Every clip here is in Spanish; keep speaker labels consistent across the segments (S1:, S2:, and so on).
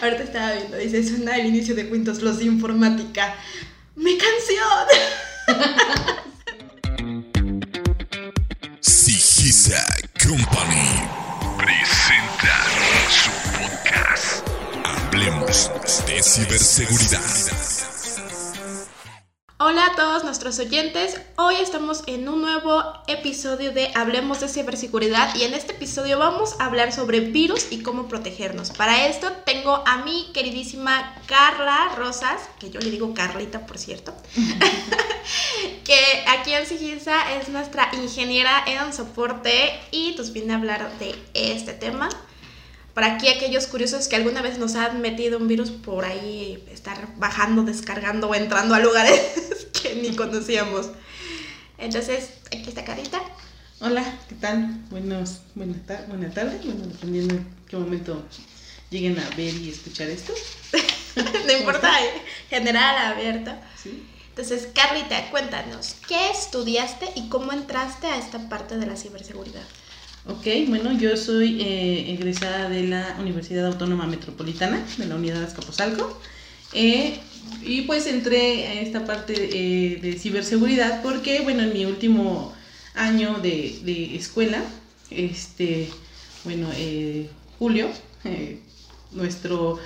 S1: Ahorita estaba viendo, dice, suena el inicio de Cuentos Los de Informática. ¡Mi canción!
S2: Sigisa Company presenta su podcast. Hablemos de ciberseguridad.
S1: Hola a todos nuestros oyentes, hoy estamos en un nuevo episodio de Hablemos de ciberseguridad y en este episodio vamos a hablar sobre virus y cómo protegernos. Para esto tengo a mi queridísima Carla Rosas, que yo le digo Carlita por cierto, que aquí en Sigisa es nuestra ingeniera en soporte y nos viene a hablar de este tema para aquí aquellos curiosos que alguna vez nos han metido un virus por ahí, estar bajando, descargando o entrando a lugares que ni conocíamos. Entonces, aquí está Carita.
S3: Hola, ¿qué tal? Buenos, buena, buena tarde, bueno, dependiendo en qué momento lleguen a ver y escuchar esto.
S1: no importa, ¿eh? general, abierto. ¿Sí? Entonces, Carlita, cuéntanos, ¿qué estudiaste y cómo entraste a esta parte de la ciberseguridad?
S3: Ok, bueno, yo soy eh, egresada de la Universidad Autónoma Metropolitana, de la Unidad Azcapotzalco. Eh, y pues entré a esta parte eh, de ciberseguridad porque, bueno, en mi último año de, escuela, este, bueno, Julio, nuestro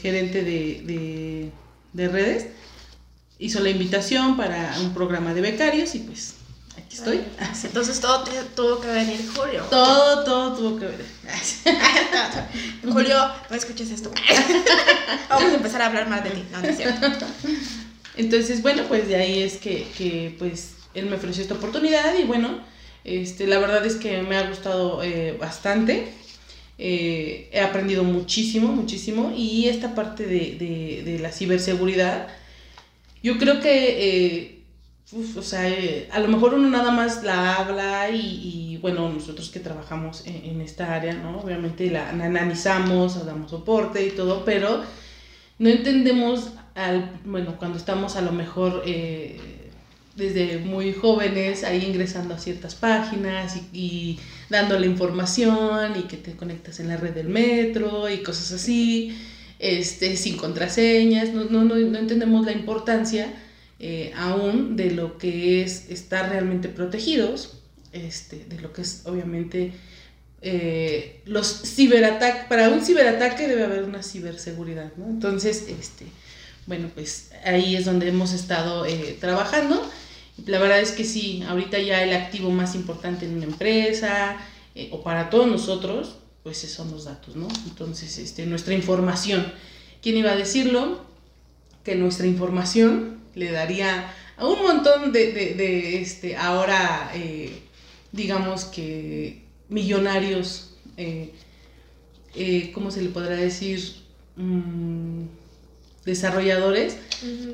S3: gerente de, de redes, hizo la invitación para un programa de becarios y pues aquí estoy.
S1: Entonces todo tuvo que venir Julio.
S3: Todo, todo tuvo que venir.
S1: Julio, no escuches esto. Vamos a empezar a hablar más de ti. No, no es cierto.
S3: Entonces, bueno, pues de ahí es que, que, pues él me ofreció esta oportunidad y bueno, este, la verdad es que me ha gustado eh, bastante. Eh, he aprendido muchísimo, muchísimo y esta parte de, de, de la ciberseguridad, yo creo que eh, o sea, eh, a lo mejor uno nada más la habla y, bueno, nosotros que trabajamos en, esta área, ¿no? Obviamente la, analizamos, damos soporte y todo, pero no entendemos, al, bueno, cuando estamos a lo mejor eh, desde muy jóvenes ahí ingresando a ciertas páginas y, y dándole información y que te conectas en la red del metro y cosas así, este, sin contraseñas, no, no, no, no entendemos la importancia eh, aún de lo que es estar realmente protegidos, este, de lo que es obviamente eh, los ciberataques, para un ciberataque debe haber una ciberseguridad. Entonces, este, bueno, pues ahí es donde hemos estado eh, trabajando. La verdad es que sí, ahorita ya el activo más importante en una empresa o para todos nosotros, pues son los datos, ¿no? Entonces, este, nuestra información. ¿Quién iba a decirlo? Que nuestra información le daría a un montón de, este, ahora, eh, digamos que millonarios, eh, eh, ¿cómo se le podrá decir? Mm, desarrolladores,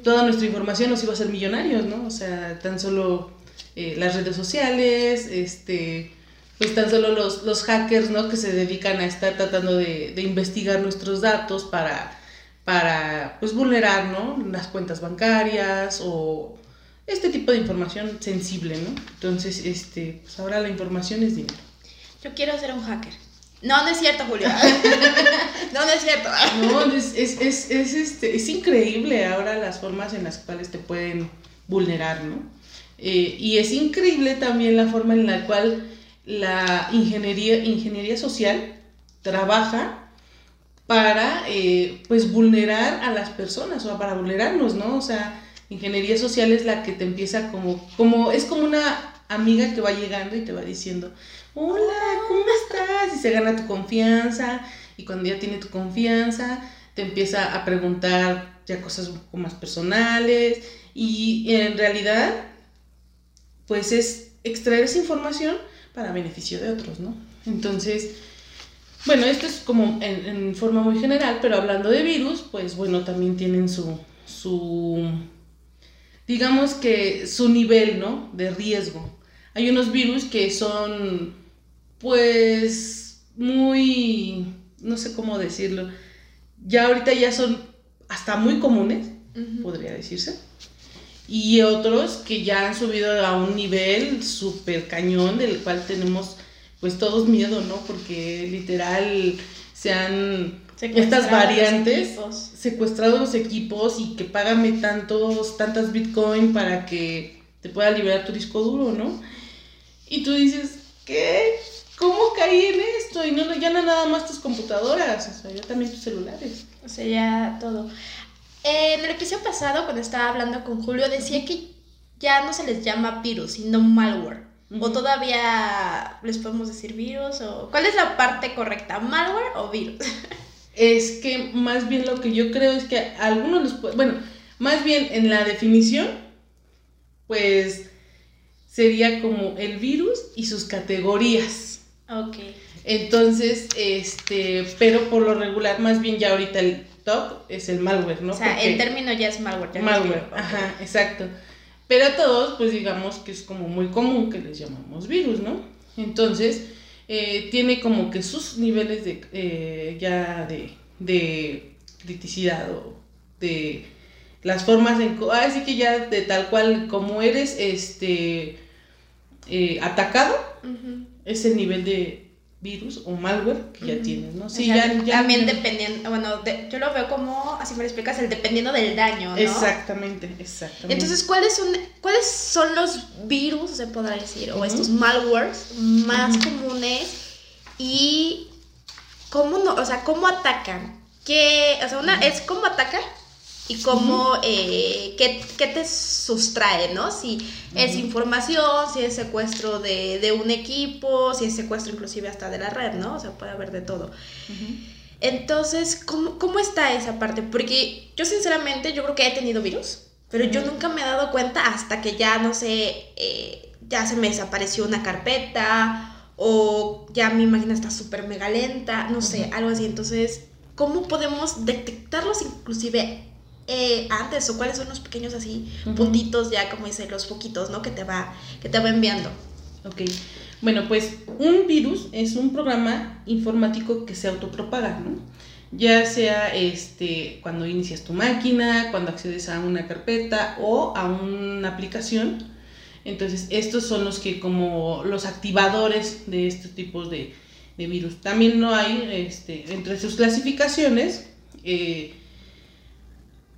S3: toda nuestra información nos iba a ser millonarios, ¿no? O sea, tan solo las redes sociales, este, pues tan solo los, los hackers, ¿no? Que se dedican a estar tratando de, de investigar nuestros datos para para pues vulnerar ¿no? las cuentas bancarias o este tipo de información sensible, ¿no? Entonces, este, pues ahora la información es dinero.
S1: Yo quiero ser un hacker. No, no es cierto, Julio. no, no es cierto.
S3: no, es, es, es, es, este, es increíble ahora las formas en las cuales te pueden vulnerar, ¿no? Eh, y es increíble también la forma en la cual la ingeniería, ingeniería social trabaja para eh, pues vulnerar a las personas o para vulnerarnos, ¿no? O sea, ingeniería social es la que te empieza como, como, es como una amiga que va llegando y te va diciendo, hola, ¿cómo estás? Y se gana tu confianza y cuando ya tiene tu confianza te empieza a preguntar ya cosas un poco más personales y en realidad pues es extraer esa información para beneficio de otros, ¿no? Entonces, bueno, esto es como en, forma muy general, pero hablando de virus, pues bueno, también tienen su, su, digamos que su nivel, ¿no? De riesgo. Hay unos virus que son, pues, muy, no sé cómo decirlo, ya ahorita ya son hasta muy comunes, podría decirse. Y otros que ya han subido a un nivel súper cañón, del cual tenemos pues todos miedo, ¿no? Porque literal se han estas variantes, secuestrados los equipos y que págame tantos, tantas Bitcoin para que te pueda liberar tu disco duro, ¿no? Y tú dices, ¿qué? ¿Cómo caí en esto? Y no, ya no nada más tus computadoras, o sea, ya también tus celulares.
S1: O sea, ya todo. en el episodio pasado, cuando estaba hablando con Julio, decía que ya no se les llama virus, sino malware. O todavía les podemos decir virus o ¿cuál es la parte correcta? ¿Malware o virus?
S3: es que más bien lo que yo creo es que algunos los pueden, bueno, más bien en la definición, pues sería como el virus y sus categorías.
S1: Ok.
S3: Entonces, este, pero por lo regular, más bien ya ahorita el top es el malware, ¿no?
S1: O sea, el término ya es malware.
S3: malware, ajá, exacto. Pero a todos, pues digamos que es como muy común que les llamamos virus, ¿no? Entonces, eh, tiene como que sus niveles de eh, ya de, de, criticidad o de las formas en así que ya de tal cual como eres este eh, atacado es el nivel de virus o malware que ya tienes, ¿no?
S1: Sí, ya, también dependiendo, bueno, yo lo veo como, así me lo explicas, el dependiendo del daño, ¿no?
S3: Exactamente, exactamente.
S1: Entonces, ¿cuáles son, cuáles son los virus, se podrá decir, o estos malwares más comunes y cómo no, o sea, cómo atacan? ¿Qué, o sea, una es cómo atacan y cómo, eh, qué, te sustrae, ¿no? Si es información, si es secuestro de, un equipo, si es secuestro inclusive hasta de la red, ¿no? O sea, puede haber de todo. Entonces, ¿cómo, está esa parte? Porque yo sinceramente, yo creo que he tenido virus, pero yo nunca me he dado cuenta hasta que ya, no sé, eh, ya se me desapareció una carpeta o ya mi máquina está súper mega lenta, no sé, algo así. Entonces, ¿cómo podemos detectarlos inclusive eh, antes o cuáles son los pequeños así puntitos ya como dice los poquitos no que te va que te va enviando.
S3: Ok. Bueno pues un virus es un programa informático que se autopropaga no ya sea este cuando inicias tu máquina cuando accedes a una carpeta o a una aplicación. Entonces estos son los que como los activadores de estos tipos de, virus. También no hay este entre sus clasificaciones eh,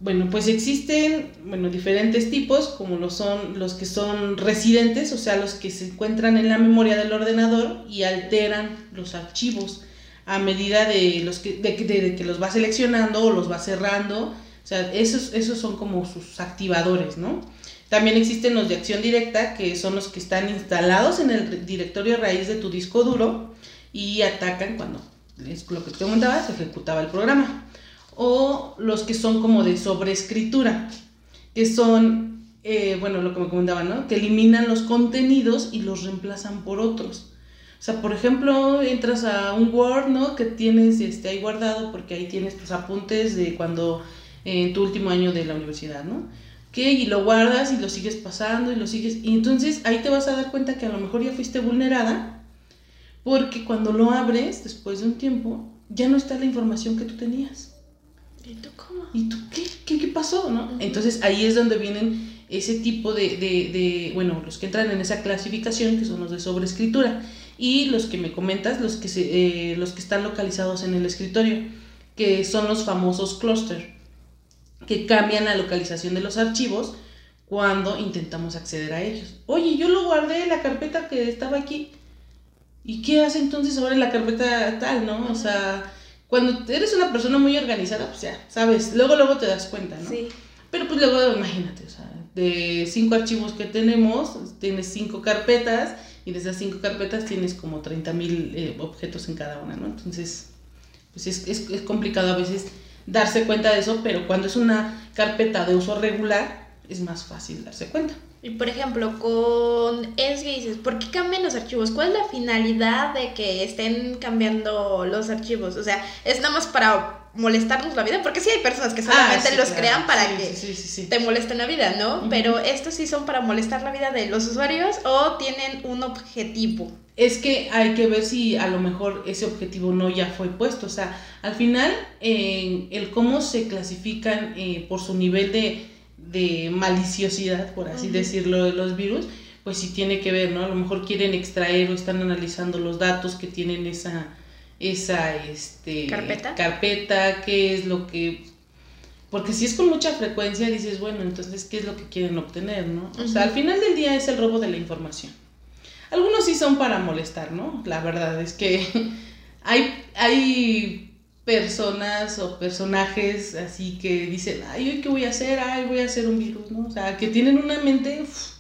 S3: bueno, pues existen, bueno, diferentes tipos, como lo son los que son residentes, o sea, los que se encuentran en la memoria del ordenador y alteran los archivos a medida de, los que, de, que los va seleccionando o los va cerrando. O sea, esos, esos son como sus activadores, ¿no? También existen los de acción directa, que son los que están instalados en el directorio raíz de tu disco duro y atacan cuando, es lo que te comentaba, se ejecutaba el programa o los que son como de sobreescritura, que son, eh, bueno, lo que me comentaban, ¿no? Que eliminan los contenidos y los reemplazan por otros. O sea, por ejemplo, entras a un Word, ¿no? Que tienes este, ahí guardado porque ahí tienes tus apuntes de cuando, en tu último año de la universidad, ¿no? Que y lo guardas y lo sigues pasando y lo sigues. Y entonces ahí te vas a dar cuenta que a lo mejor ya fuiste vulnerada porque cuando lo abres, después de un tiempo, ya no está la información que tú tenías.
S1: ¿Y tú cómo?
S3: ¿Y tú qué? ¿Qué, pasó? ¿no? Entonces ahí es donde vienen ese tipo de, de, bueno, los que entran en esa clasificación, que son los de sobreescritura, y los que me comentas, los que, se, eh, los que están localizados en el escritorio, que son los famosos cluster, que cambian la localización de los archivos cuando intentamos acceder a ellos. Oye, yo lo guardé en la carpeta que estaba aquí. ¿Y qué hace entonces ahora en la carpeta tal, no? O sea, cuando eres una persona muy organizada, pues ya, sabes, luego luego te das cuenta, ¿no? Sí. Pero pues luego imagínate, o sea, de cinco archivos que tenemos, tienes cinco carpetas y de esas cinco carpetas tienes como 30 mil eh, objetos en cada una, ¿no? Entonces, pues es, es, es complicado a veces darse cuenta de eso, pero cuando es una carpeta de uso regular, es más fácil darse cuenta.
S1: Y por ejemplo, con es dices, ¿por qué cambian los archivos? ¿Cuál es la finalidad de que estén cambiando los archivos? O sea, ¿es nada más para molestarnos la vida? Porque sí hay personas que ah, solamente los crean para que te molesten la vida, ¿no? Pero estos sí son para molestar la vida de los usuarios o tienen un objetivo.
S3: Es que hay que ver si a lo mejor ese objetivo no ya fue puesto. O sea, al final, el cómo se clasifican eh, por su nivel de de maliciosidad, por así decirlo, de los virus, pues sí tiene que ver, ¿no? A lo mejor quieren extraer o están analizando los datos que tienen esa, esa este,
S1: ¿Carpeta?
S3: carpeta, qué es lo que... Porque si es con mucha frecuencia, dices, bueno, entonces, ¿qué es lo que quieren obtener, no? O sea, al final del día es el robo de la información. Algunos sí son para molestar, ¿no? La verdad es que hay, hay personas o personajes así que dicen, ay, ¿hoy qué voy a hacer? Ay, voy a hacer un virus, ¿no? O sea, que tienen una mente, uf,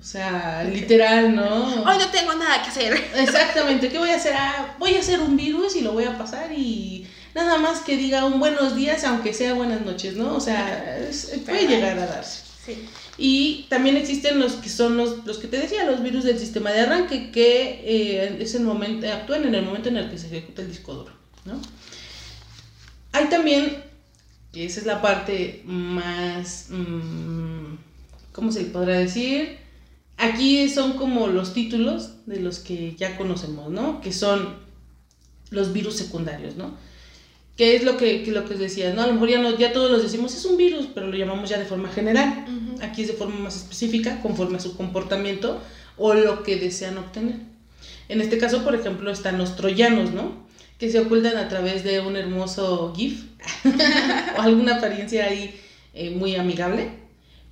S3: o sea, literal, ¿no?
S1: Hoy no tengo nada que hacer.
S3: Exactamente, ¿qué voy a hacer? Ah, voy a hacer un virus y lo voy a pasar y nada más que diga un buenos días, aunque sea buenas noches, ¿no? O sea, es- puede llegar a darse.
S1: Sí.
S3: Y también existen los que son los, los que te decía, los virus del sistema de arranque, que eh, es el momento, actúan en el momento en el que se ejecuta el disco duro, ¿no? Hay también, y esa es la parte más, mm, ¿cómo se podrá decir? Aquí son como los títulos de los que ya conocemos, ¿no? Que son los virus secundarios, ¿no? Que es lo que, que lo que decías, ¿no? A lo mejor ya, no, ya todos los decimos, es un virus, pero lo llamamos ya de forma general. Aquí es de forma más específica, conforme a su comportamiento o lo que desean obtener. En este caso, por ejemplo, están los troyanos, ¿no? Que se ocultan a través de un hermoso GIF o alguna apariencia ahí eh, muy amigable.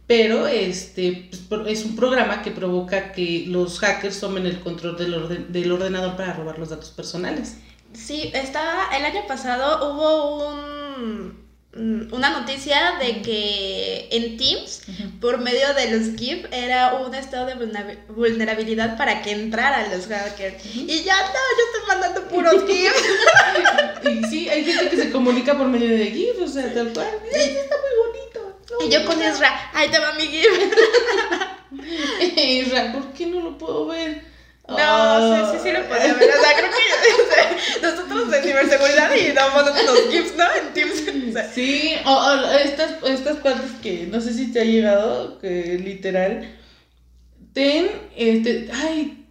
S3: Pero este pues, es un programa que provoca que los hackers tomen el control del, orden- del ordenador para robar los datos personales.
S1: Sí, estaba, el año pasado hubo un, una noticia de que en Teams, por medio de los GIF, era un estado de vulnerabilidad para que entraran los hackers. Y ya no, yo estoy mandando puros GIF.
S3: Y sí, hay gente que se comunica por medio de GIF, o sea, tal cual. Ay, está muy bonito.
S1: y yo con Ezra, ahí te va mi GIF.
S3: Isra, ¿por qué no lo puedo ver?
S1: No,
S3: Ah.
S1: sí, sí, sí lo podía ver. O sea, creo que sea, nosotros de ciberseguridad y damos unos GIFs, ¿no? En Teams. O sea,
S3: Sí, o, o estas, estas partes que no sé si te ha llegado, que literal, ten, este, ay,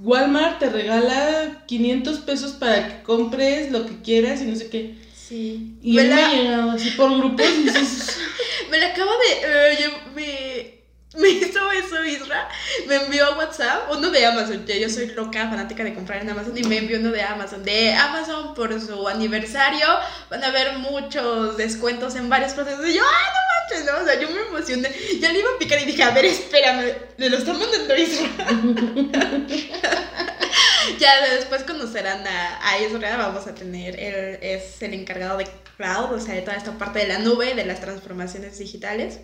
S3: Walmart te regala 500 pesos para que compres lo que quieras y no sé qué.
S1: sí.
S3: Y
S1: me, la,
S3: he llegado así por grupos y dices,
S1: me la acaba de. eh, yo- me, me hizo eso, Isra. Me envió a WhatsApp uno de Amazon. yo soy loca, fanática de comprar en Amazon. Y me envió uno de Amazon. De Amazon por su aniversario. Van a haber muchos descuentos en varios procesos. Y yo, ¡ay, no manches! ¿no? O sea, yo me emocioné. Ya le iba a picar y dije, a ver, espérame. Le lo está mandando Isra. ya después conocerán a, a Isra. Vamos a tener. Él es el encargado de cloud, o sea, de toda esta parte de la nube, de las transformaciones digitales.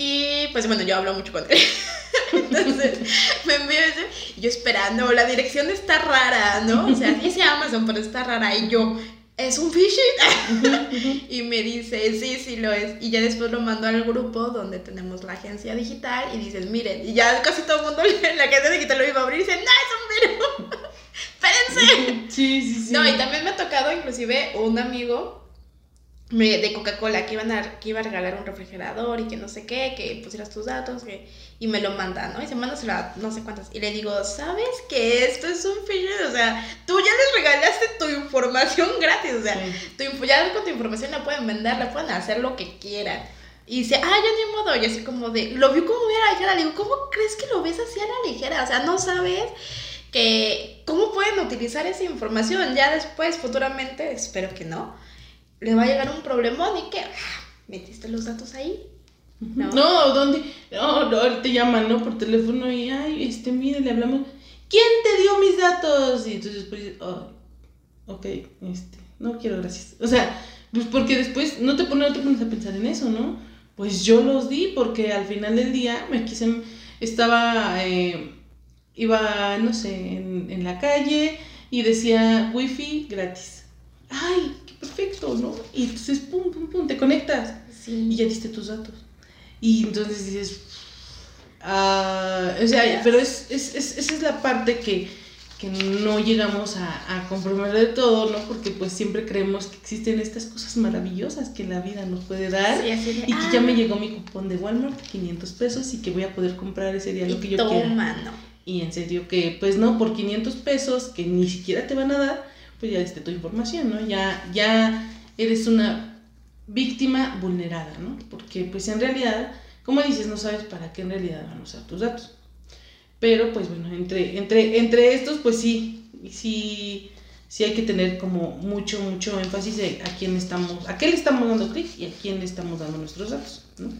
S1: Y pues bueno, yo hablo mucho con él. Entonces me envió ese. y yo esperando, la dirección está rara, ¿no? O sea, dice Amazon, pero está rara. Y yo, ¿es un phishing? y me dice, sí, sí lo es. Y ya después lo mando al grupo donde tenemos la agencia digital y dicen, miren, y ya casi todo el mundo en la agencia digital lo iba a abrir y dice, no, es un virus. Espérense.
S3: sí, sí, sí.
S1: No, y también me ha tocado inclusive un amigo de Coca-Cola que, iban a, que iba a regalar un refrigerador y que no sé qué, que pusieras tus datos que- y me lo manda, ¿no? Y se mándaselo a no sé cuántas. Y le digo, ¿sabes que esto es un phishing? O sea, tú ya les regalaste tu información gratis, o sea,
S3: Sí.
S1: tu, ya con tu información la pueden vender, la pueden hacer lo que quieran. Y dice, ah, ya ni modo. Y así como de, lo vio como muy a la ligera. Le digo, ¿cómo crees que lo ves así a la ligera? O sea, no sabes que cómo pueden utilizar esa información. Ya después, futuramente, espero que no, le va a llegar un problemón y que ah, metiste los datos ahí.
S3: No,
S1: No.
S3: ¿dónde? No, no, te llaman, ¿no? Por teléfono y, ay, este, mire, le hablamos. ¿Quién te dio mis datos? Y entonces, pues, oh, ok, este, no quiero, gracias. O sea, pues porque después no te, pones, no te pones a pensar en eso, ¿no? Pues yo los di porque al final del día me quise, estaba, eh, iba, no sé, en, en la calle y decía wifi gratis. Ay, perfecto, ¿no? Y entonces, pum, pum, pum, te conectas y
S1: Sí.
S3: ya diste tus datos. Y entonces dices, ah, o sea, pero es, es, es- esa es la parte que, que no llegamos a, a comprender de todo, ¿no? Porque pues siempre creemos que existen estas cosas maravillosas que la vida nos puede dar.
S1: Sí, así de,
S3: Y que
S1: ah,
S3: ya me llegó mi cupón de Walmart, 500 pesos, y que voy a poder comprar ese día lo
S1: y
S3: que yo quiera.
S1: no.
S3: Y en serio que, pues no, por 500 pesos que ni siquiera te van a dar, pues ya diste tu información, ¿no? Ya, ya eres una víctima vulnerada, ¿no? Porque pues en realidad, como dices, no sabes para qué en realidad van a usar tus datos. Pero pues bueno, entre, entre, entre estos, pues sí, sí, sí hay que tener como mucho, mucho énfasis a quién estamos, a qué le estamos dando clic y a quién le estamos dando nuestros datos, ¿no?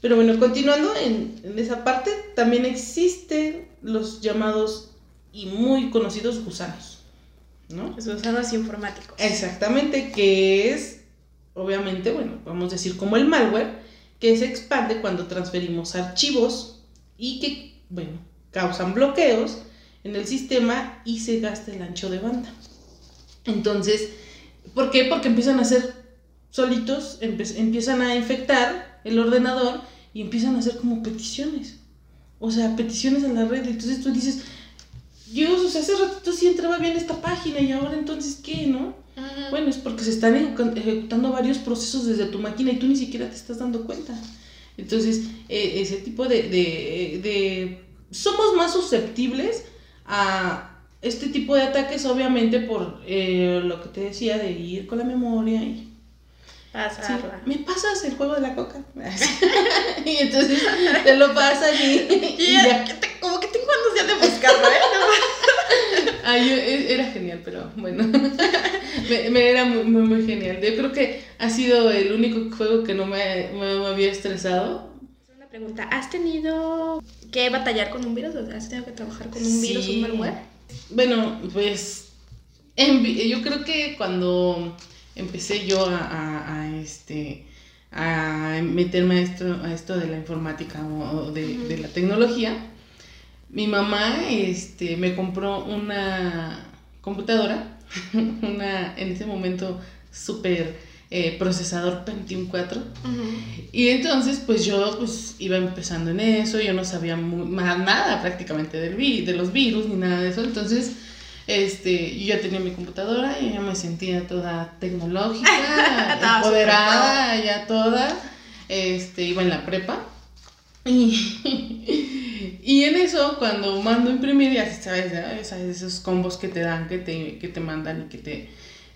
S3: Pero bueno, continuando en, en esa parte, también existen los llamados y muy conocidos gusanos, ¿no?
S1: Los gusanos informáticos.
S3: Exactamente, que es, obviamente, bueno, vamos a decir como el malware, que se expande cuando transferimos archivos y que, bueno, causan bloqueos en el sistema y se gasta el ancho de banda. Entonces, ¿por qué? Porque empiezan a ser solitos, empiezan a infectar el ordenador y empiezan a hacer como peticiones. O sea, peticiones a la red. Entonces tú dices, Dios, o sea, hace ratito sí entraba bien esta página y ahora entonces, ¿qué, no? Bueno, es porque se están ejecu- ejecutando varios procesos desde tu máquina y tú ni siquiera te estás dando cuenta. Entonces, eh, ese tipo de, de, de- Somos más susceptibles a este tipo de ataques, obviamente, por eh, lo que te decía, de ir con la memoria y... Sí. ¿Me pasas el juego de la coca? y entonces te lo pasan y, y
S1: Y
S3: ya.
S1: que te- como que tengo ganas ya de buscarlo, ¿eh?
S3: Ay, yo- e- era genial, pero bueno. me, me era muy, muy, muy genial. Yo creo que ha sido el único juego que no me, me- me había estresado.
S1: Una pregunta, ¿has tenido que batallar con un virus? O sea, ¿Has tenido que trabajar con un virus,
S3: Sí.
S1: un malware?
S3: Bueno, pues en yo creo que cuando empecé yo a, a- a, este a meterme a esto, a esto de la informática o de, de la tecnología, mi mamá este, me compró una computadora, una en ese momento súper eh, procesador Pentium 4. Y entonces, pues yo pues iba empezando en eso, yo no sabía mu- ma- nada prácticamente del vi de los virus ni nada de eso. Entonces, este, yo ya tenía mi computadora y ya me sentía toda tecnológica, empoderada, ya toda. Este, iba en la prepa. Y, y en eso, cuando mando a imprimir, ya sabes, sabes, esos combos que te dan, que te, que te mandan y que te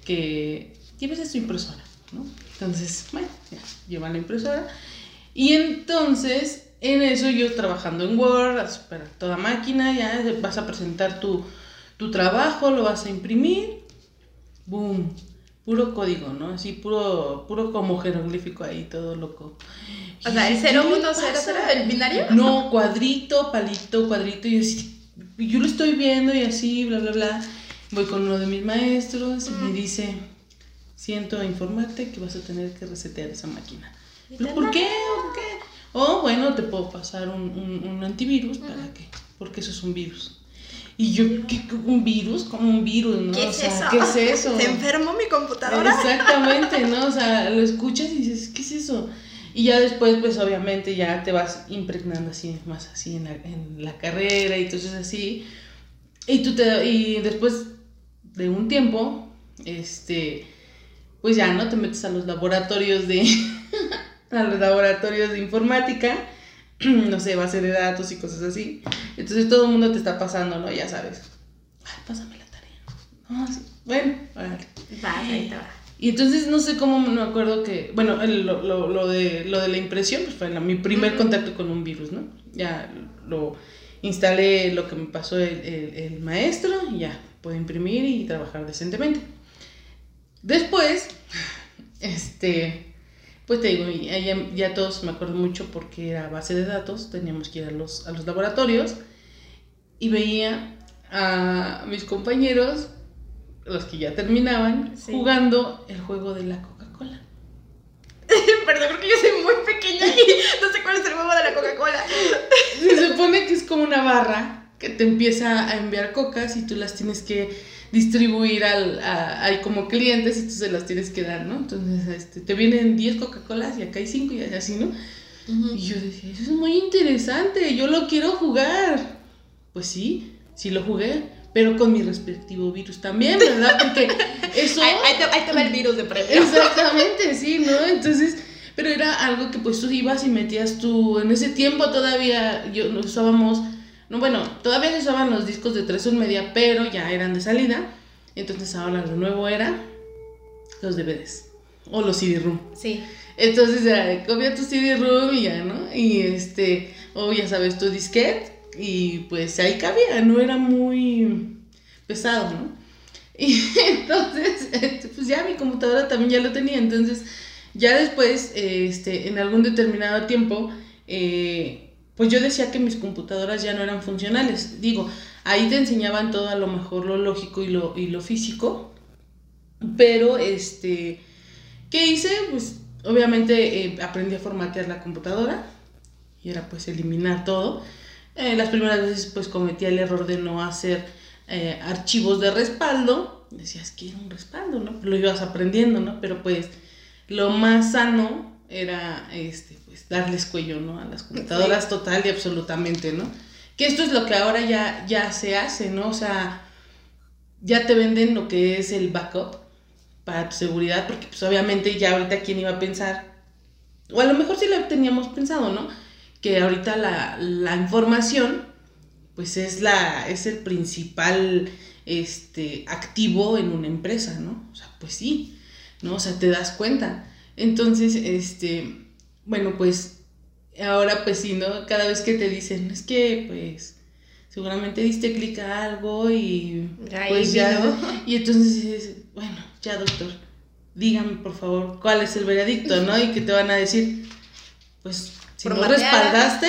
S3: que lleves a tu impresora, ¿no? Entonces, bueno, ya, lleva la impresora. Y entonces, en eso yo trabajando en Word, a super- toda máquina, ya vas a presentar tu, tu trabajo, lo vas a imprimir, boom, puro código, ¿no? Así, puro, puro como jeroglífico ahí, todo loco.
S1: O sea, el
S3: yo, ¿qué le
S1: 0100
S3: pasa?
S1: el binario.
S3: No, cuadrito, palito, cuadrito, y así, yo lo estoy viendo y así, bla, bla, bla. Voy con uno de mis maestros y me dice, siento informarte que vas a tener que resetear esa máquina. ¿Pero por qué? ¿Por qué? O bueno, te puedo pasar un, un- un antivirus para que, porque eso es un virus. Y yo, ¿qué? ¿Un virus? Como un virus, ¿no?
S1: ¿Qué
S3: O
S1: es
S3: sea,
S1: eso?
S3: ¿Qué es eso?
S1: ¿Se enfermó mi computadora?
S3: Exactamente, ¿no? O sea, lo escuchas y dices, ¿qué es eso? Y ya después, pues obviamente ya te vas impregnando así, más así en la, en la carrera y entonces así. Y tú te, y después de un tiempo, este, pues ya, ¿no? Te metes a los laboratorios de, a los laboratorios de informática, no sé, base de datos y cosas así. Entonces todo el mundo te está pasando, ¿no? Ya sabes. Ay, pásame la tarea. Ah, sí. Bueno, órale.
S1: Vas, ahí te va.
S3: Y entonces no sé cómo me acuerdo que, bueno, el- lo, lo- lo de, lo de la impresión pues fue la- mi primer contacto con un virus, ¿no? Ya lo instalé lo que me pasó el, el- el maestro y ya puedo imprimir y trabajar decentemente. Después, este, pues te digo, ya, ya- todos me acuerdo mucho porque era base de datos, teníamos que ir a los, a los laboratorios y veía a mis compañeros, los que ya terminaban,
S1: Sí.
S3: jugando el juego de la Coca-Cola.
S1: Perdón, porque yo soy muy pequeña y no sé cuál es el huevo de la Coca-Cola.
S3: Se supone que es como una barra que te empieza a enviar cocas y tú las tienes que distribuir al, a, hay como clientes y tú se las tienes que dar, ¿no? Entonces este, te vienen 10 Coca-Colas y acá hay 5 y así, ¿no? Y yo decía, eso es muy interesante, yo lo quiero jugar. Pues sí, sí lo jugué, pero con mi respectivo virus también, ¿verdad? Porque eso...
S1: Ahí, ahí te, ahí te va el virus de premio.
S3: Exactamente, sí, ¿no? Entonces, pero era algo que pues tú ibas y metías tú, en ese tiempo todavía yo no usábamos, no bueno, todavía se usaban los discos de 3 un media, pero ya eran de salida. Entonces ahora lo nuevo era los DVDs o los CD-ROOM.
S1: Sí.
S3: Entonces ya copia tu CD-ROOM y ya, ¿no? Y este, o ya sabes, tu disquete y pues ahí cabía, no era muy pesado, ¿no? Y entonces, este, pues ya mi computadora también ya lo tenía, entonces ya después, este, en algún determinado tiempo, eh, pues yo decía que mis computadoras ya no eran funcionales. Digo, ahí te enseñaban todo a lo mejor lo lógico y lo, y lo físico, pero este, ¿qué hice? Pues obviamente eh, aprendí a formatear la computadora y era pues eliminar todo. Eh, las primeras veces pues cometía el error de no hacer eh, archivos de respaldo. Decías que era un respaldo, ¿no? Lo ibas aprendiendo, ¿no? Pero pues lo más sano era este, darles cuello, ¿no? A las computadoras total y absolutamente, ¿no? Que esto es lo que ahora ya, ya se hace, ¿no? O sea, ya te venden lo que es el backup para tu seguridad, porque pues obviamente ya ahorita quién iba a pensar, o a lo mejor sí lo teníamos pensado, ¿no? Que ahorita la, la información, pues es, la, es el principal este, activo en una empresa, ¿no? O sea, pues sí, ¿no? O sea, te das cuenta. Entonces, este, bueno, pues ahora pues sí, ¿no? Cada vez que te dicen, es que pues seguramente diste clic a algo y pues ya, y entonces dices, bueno, ya doctor, dígame por favor cuál es el veredicto, ¿no? Y que te van a decir, pues si no respaldaste,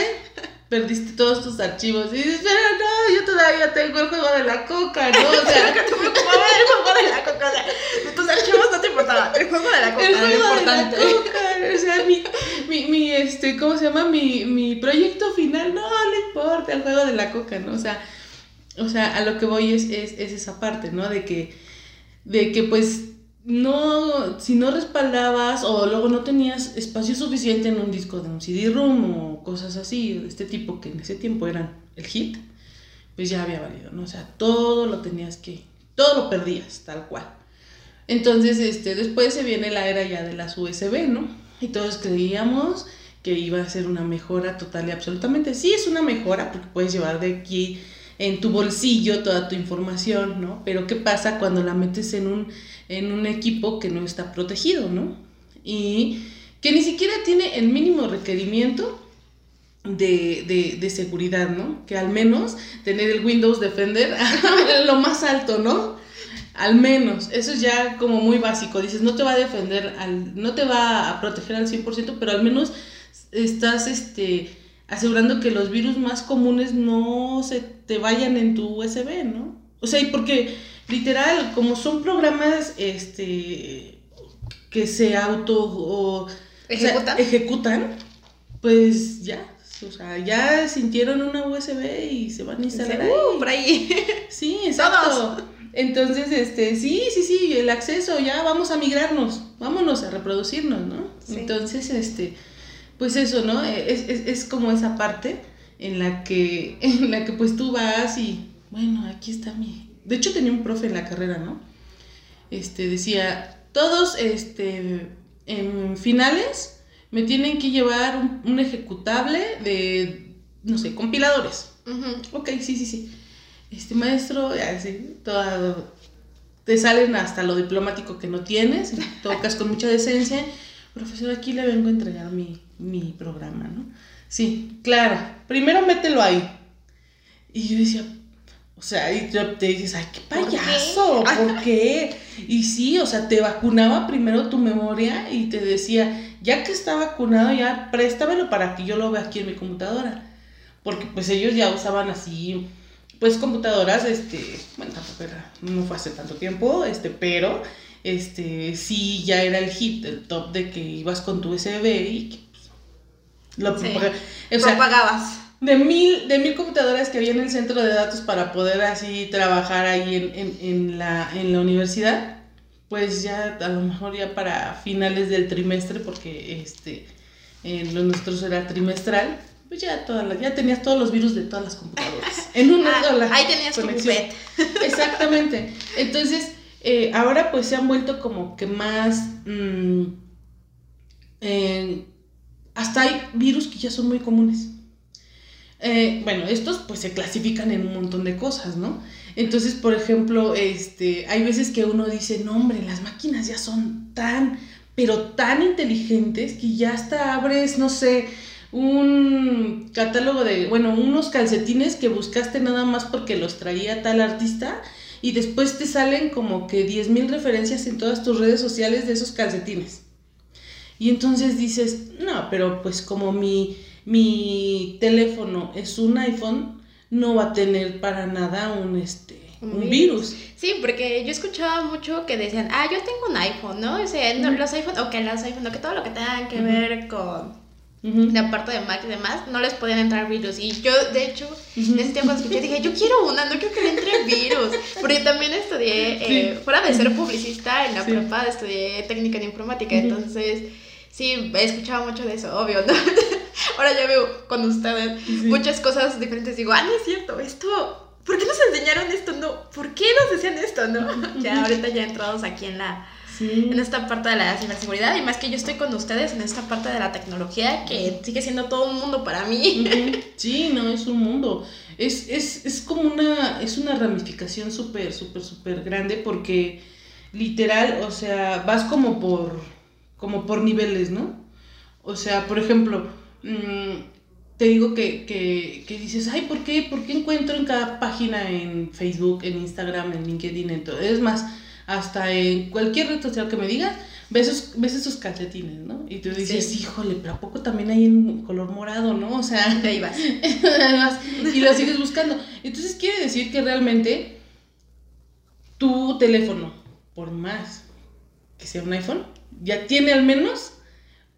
S3: perdiste todos tus archivos. Y dices, pero no, yo todavía tengo el juego de la coca, ¿no? O sea,
S1: el juego de la coca, o sea, tus archivos no te importaban, el juego de la coca
S3: el
S1: era
S3: juego
S1: importante.
S3: de la coca, o sea, mi, mi, mi, este, ¿cómo se llama? Mi, mi proyecto final, no, no importa, el juego de la coca, ¿no? O sea, o sea, a lo que voy es, es, es esa parte, ¿no? De que, de que pues no, si no respaldabas o luego no tenías espacio suficiente en un disco de un CD-ROOM o cosas así, de este tipo que en ese tiempo eran el hit, pues ya había valido, ¿no? O sea, todo lo tenías que, todo lo perdías, tal cual. Entonces, este, después se viene la era ya de las USB, ¿no? Y todos creíamos que iba a ser una mejora total y absolutamente. Sí, es una mejora porque puedes llevar de aquí en tu bolsillo toda tu información, ¿no? Pero ¿qué pasa cuando la metes en un, en un equipo que no está protegido, ¿no? Y que ni siquiera tiene el mínimo requerimiento de, de, seguridad, ¿no? Que al menos tener el Windows Defender lo más alto, ¿no? Al menos, eso es ya como muy básico. Dices, no te va a defender, al, no te va a proteger al 100%, pero al menos estás este, asegurando que los virus más comunes no se te vayan en tu USB, ¿no? O sea, y porque literal, como son programas este, que se auto o,
S1: ¿Ejecutan?
S3: o sea, ejecutan, pues ya, o sea, ya sintieron una USB y se van a instalar ahí.
S1: Uh, por ahí.
S3: Sí, exacto. Entonces, este, sí, sí, sí, el acceso, ya vamos a migrarnos, vámonos a reproducirnos, ¿no?
S1: Sí.
S3: Entonces, este, pues eso, ¿no? Es, es, es como esa parte en la que, en la que pues tú vas y, bueno, aquí está mi... De hecho tenía un profe en la carrera, ¿no? Este, decía, todos, este, en finales me tienen que llevar un, un ejecutable de, no sé, compiladores. Ok, sí, sí, sí. Este maestro, ya, sí, todo, te salen hasta lo diplomático que no tienes, tocas con mucha decencia. Profesor, aquí le vengo a entregar mi, mi programa, ¿no? Sí, claro. Primero mételo ahí. Y yo decía, o sea, y tú te dices, ay, qué
S1: ¿Por qué?
S3: payaso, ¿por qué? Y sí, o sea, te vacunaba primero tu memoria y te decía, ya que está vacunado, ya préstamelo para que yo lo vea aquí en mi computadora. Porque pues ellos ya usaban así, pues computadoras, este, bueno, tampoco era, no fue hace tanto tiempo, este, pero, este, sí ya era el hit, el top de que ibas con tu USB y que, pues, lo
S1: Sí.
S3: propaga- o sea,
S1: Propagabas.
S3: De mil, de mil computadoras que había en el centro de datos para poder así trabajar ahí en, en, en la, en la universidad, pues ya a lo mejor ya para finales del trimestre, porque este eh, lo nuestro era trimestral, pues ya todas las- ya tenías todos los virus de todas las computadoras. En una
S1: Ah,
S3: sola
S1: ahí tenías
S3: conexión. Exactamente. Entonces, eh, ahora pues se han vuelto como que más... mm, eh, hasta hay virus que ya son muy comunes. Eh, bueno, estos pues se clasifican en un montón de cosas, ¿no? Entonces, por ejemplo, este, hay veces que uno dice, no hombre, las máquinas ya son tan, pero tan inteligentes que ya hasta abres, no sé, un catálogo de, bueno, unos calcetines que buscaste nada más porque los traía tal artista y después te salen como que 10.000 referencias en todas tus redes sociales de esos calcetines. Y entonces dices, no, pero pues como mi, mi teléfono es un iPhone, no va a tener para nada un, este, un, virus.
S1: Sí, porque yo escuchaba mucho que decían, ah, yo tengo un iPhone, ¿no? O sea, no, los iPhone, o que los iPhone, o que todo lo que tenga que ver con la parte de Mac y demás, no les podían entrar virus. Y yo, de hecho, en ese tiempo escuché, dije, yo quiero una, no quiero que le entre virus. Porque también estudié, eh, fuera de ser publicista, en la prepa estudié técnica en informática, entonces sí, he escuchado mucho de eso, obvio, ¿no? Ahora ya veo con ustedes muchas cosas diferentes. Digo, ah, no es cierto, esto, ¿por qué nos enseñaron esto? No, ¿por qué nos decían esto? No, ya ahorita ya entrados aquí en la, en esta parte de la ciberseguridad y más que yo estoy con ustedes en esta parte de la tecnología que sigue siendo todo un mundo para mí.
S3: Sí, no, es un mundo. Es, es, es como una, es una ramificación súper, súper, súper grande porque literal, o sea, vas como por como por niveles, ¿no? O sea, por ejemplo, mm, te digo que, que, dices, ay, ¿por qué? ¿por qué encuentro en cada página en Facebook, en Instagram, en LinkedIn, en todo? Es más, hasta en cualquier red social que me digas, ves esos, ves esos calcetines, ¿no? Y tú dices, híjole, pero ¿a poco también hay en color morado, no? O sea,
S1: ahí vas.
S3: y lo sigues buscando. Entonces quiere decir que realmente tu teléfono, por más que sea un iPhone, ya tiene al menos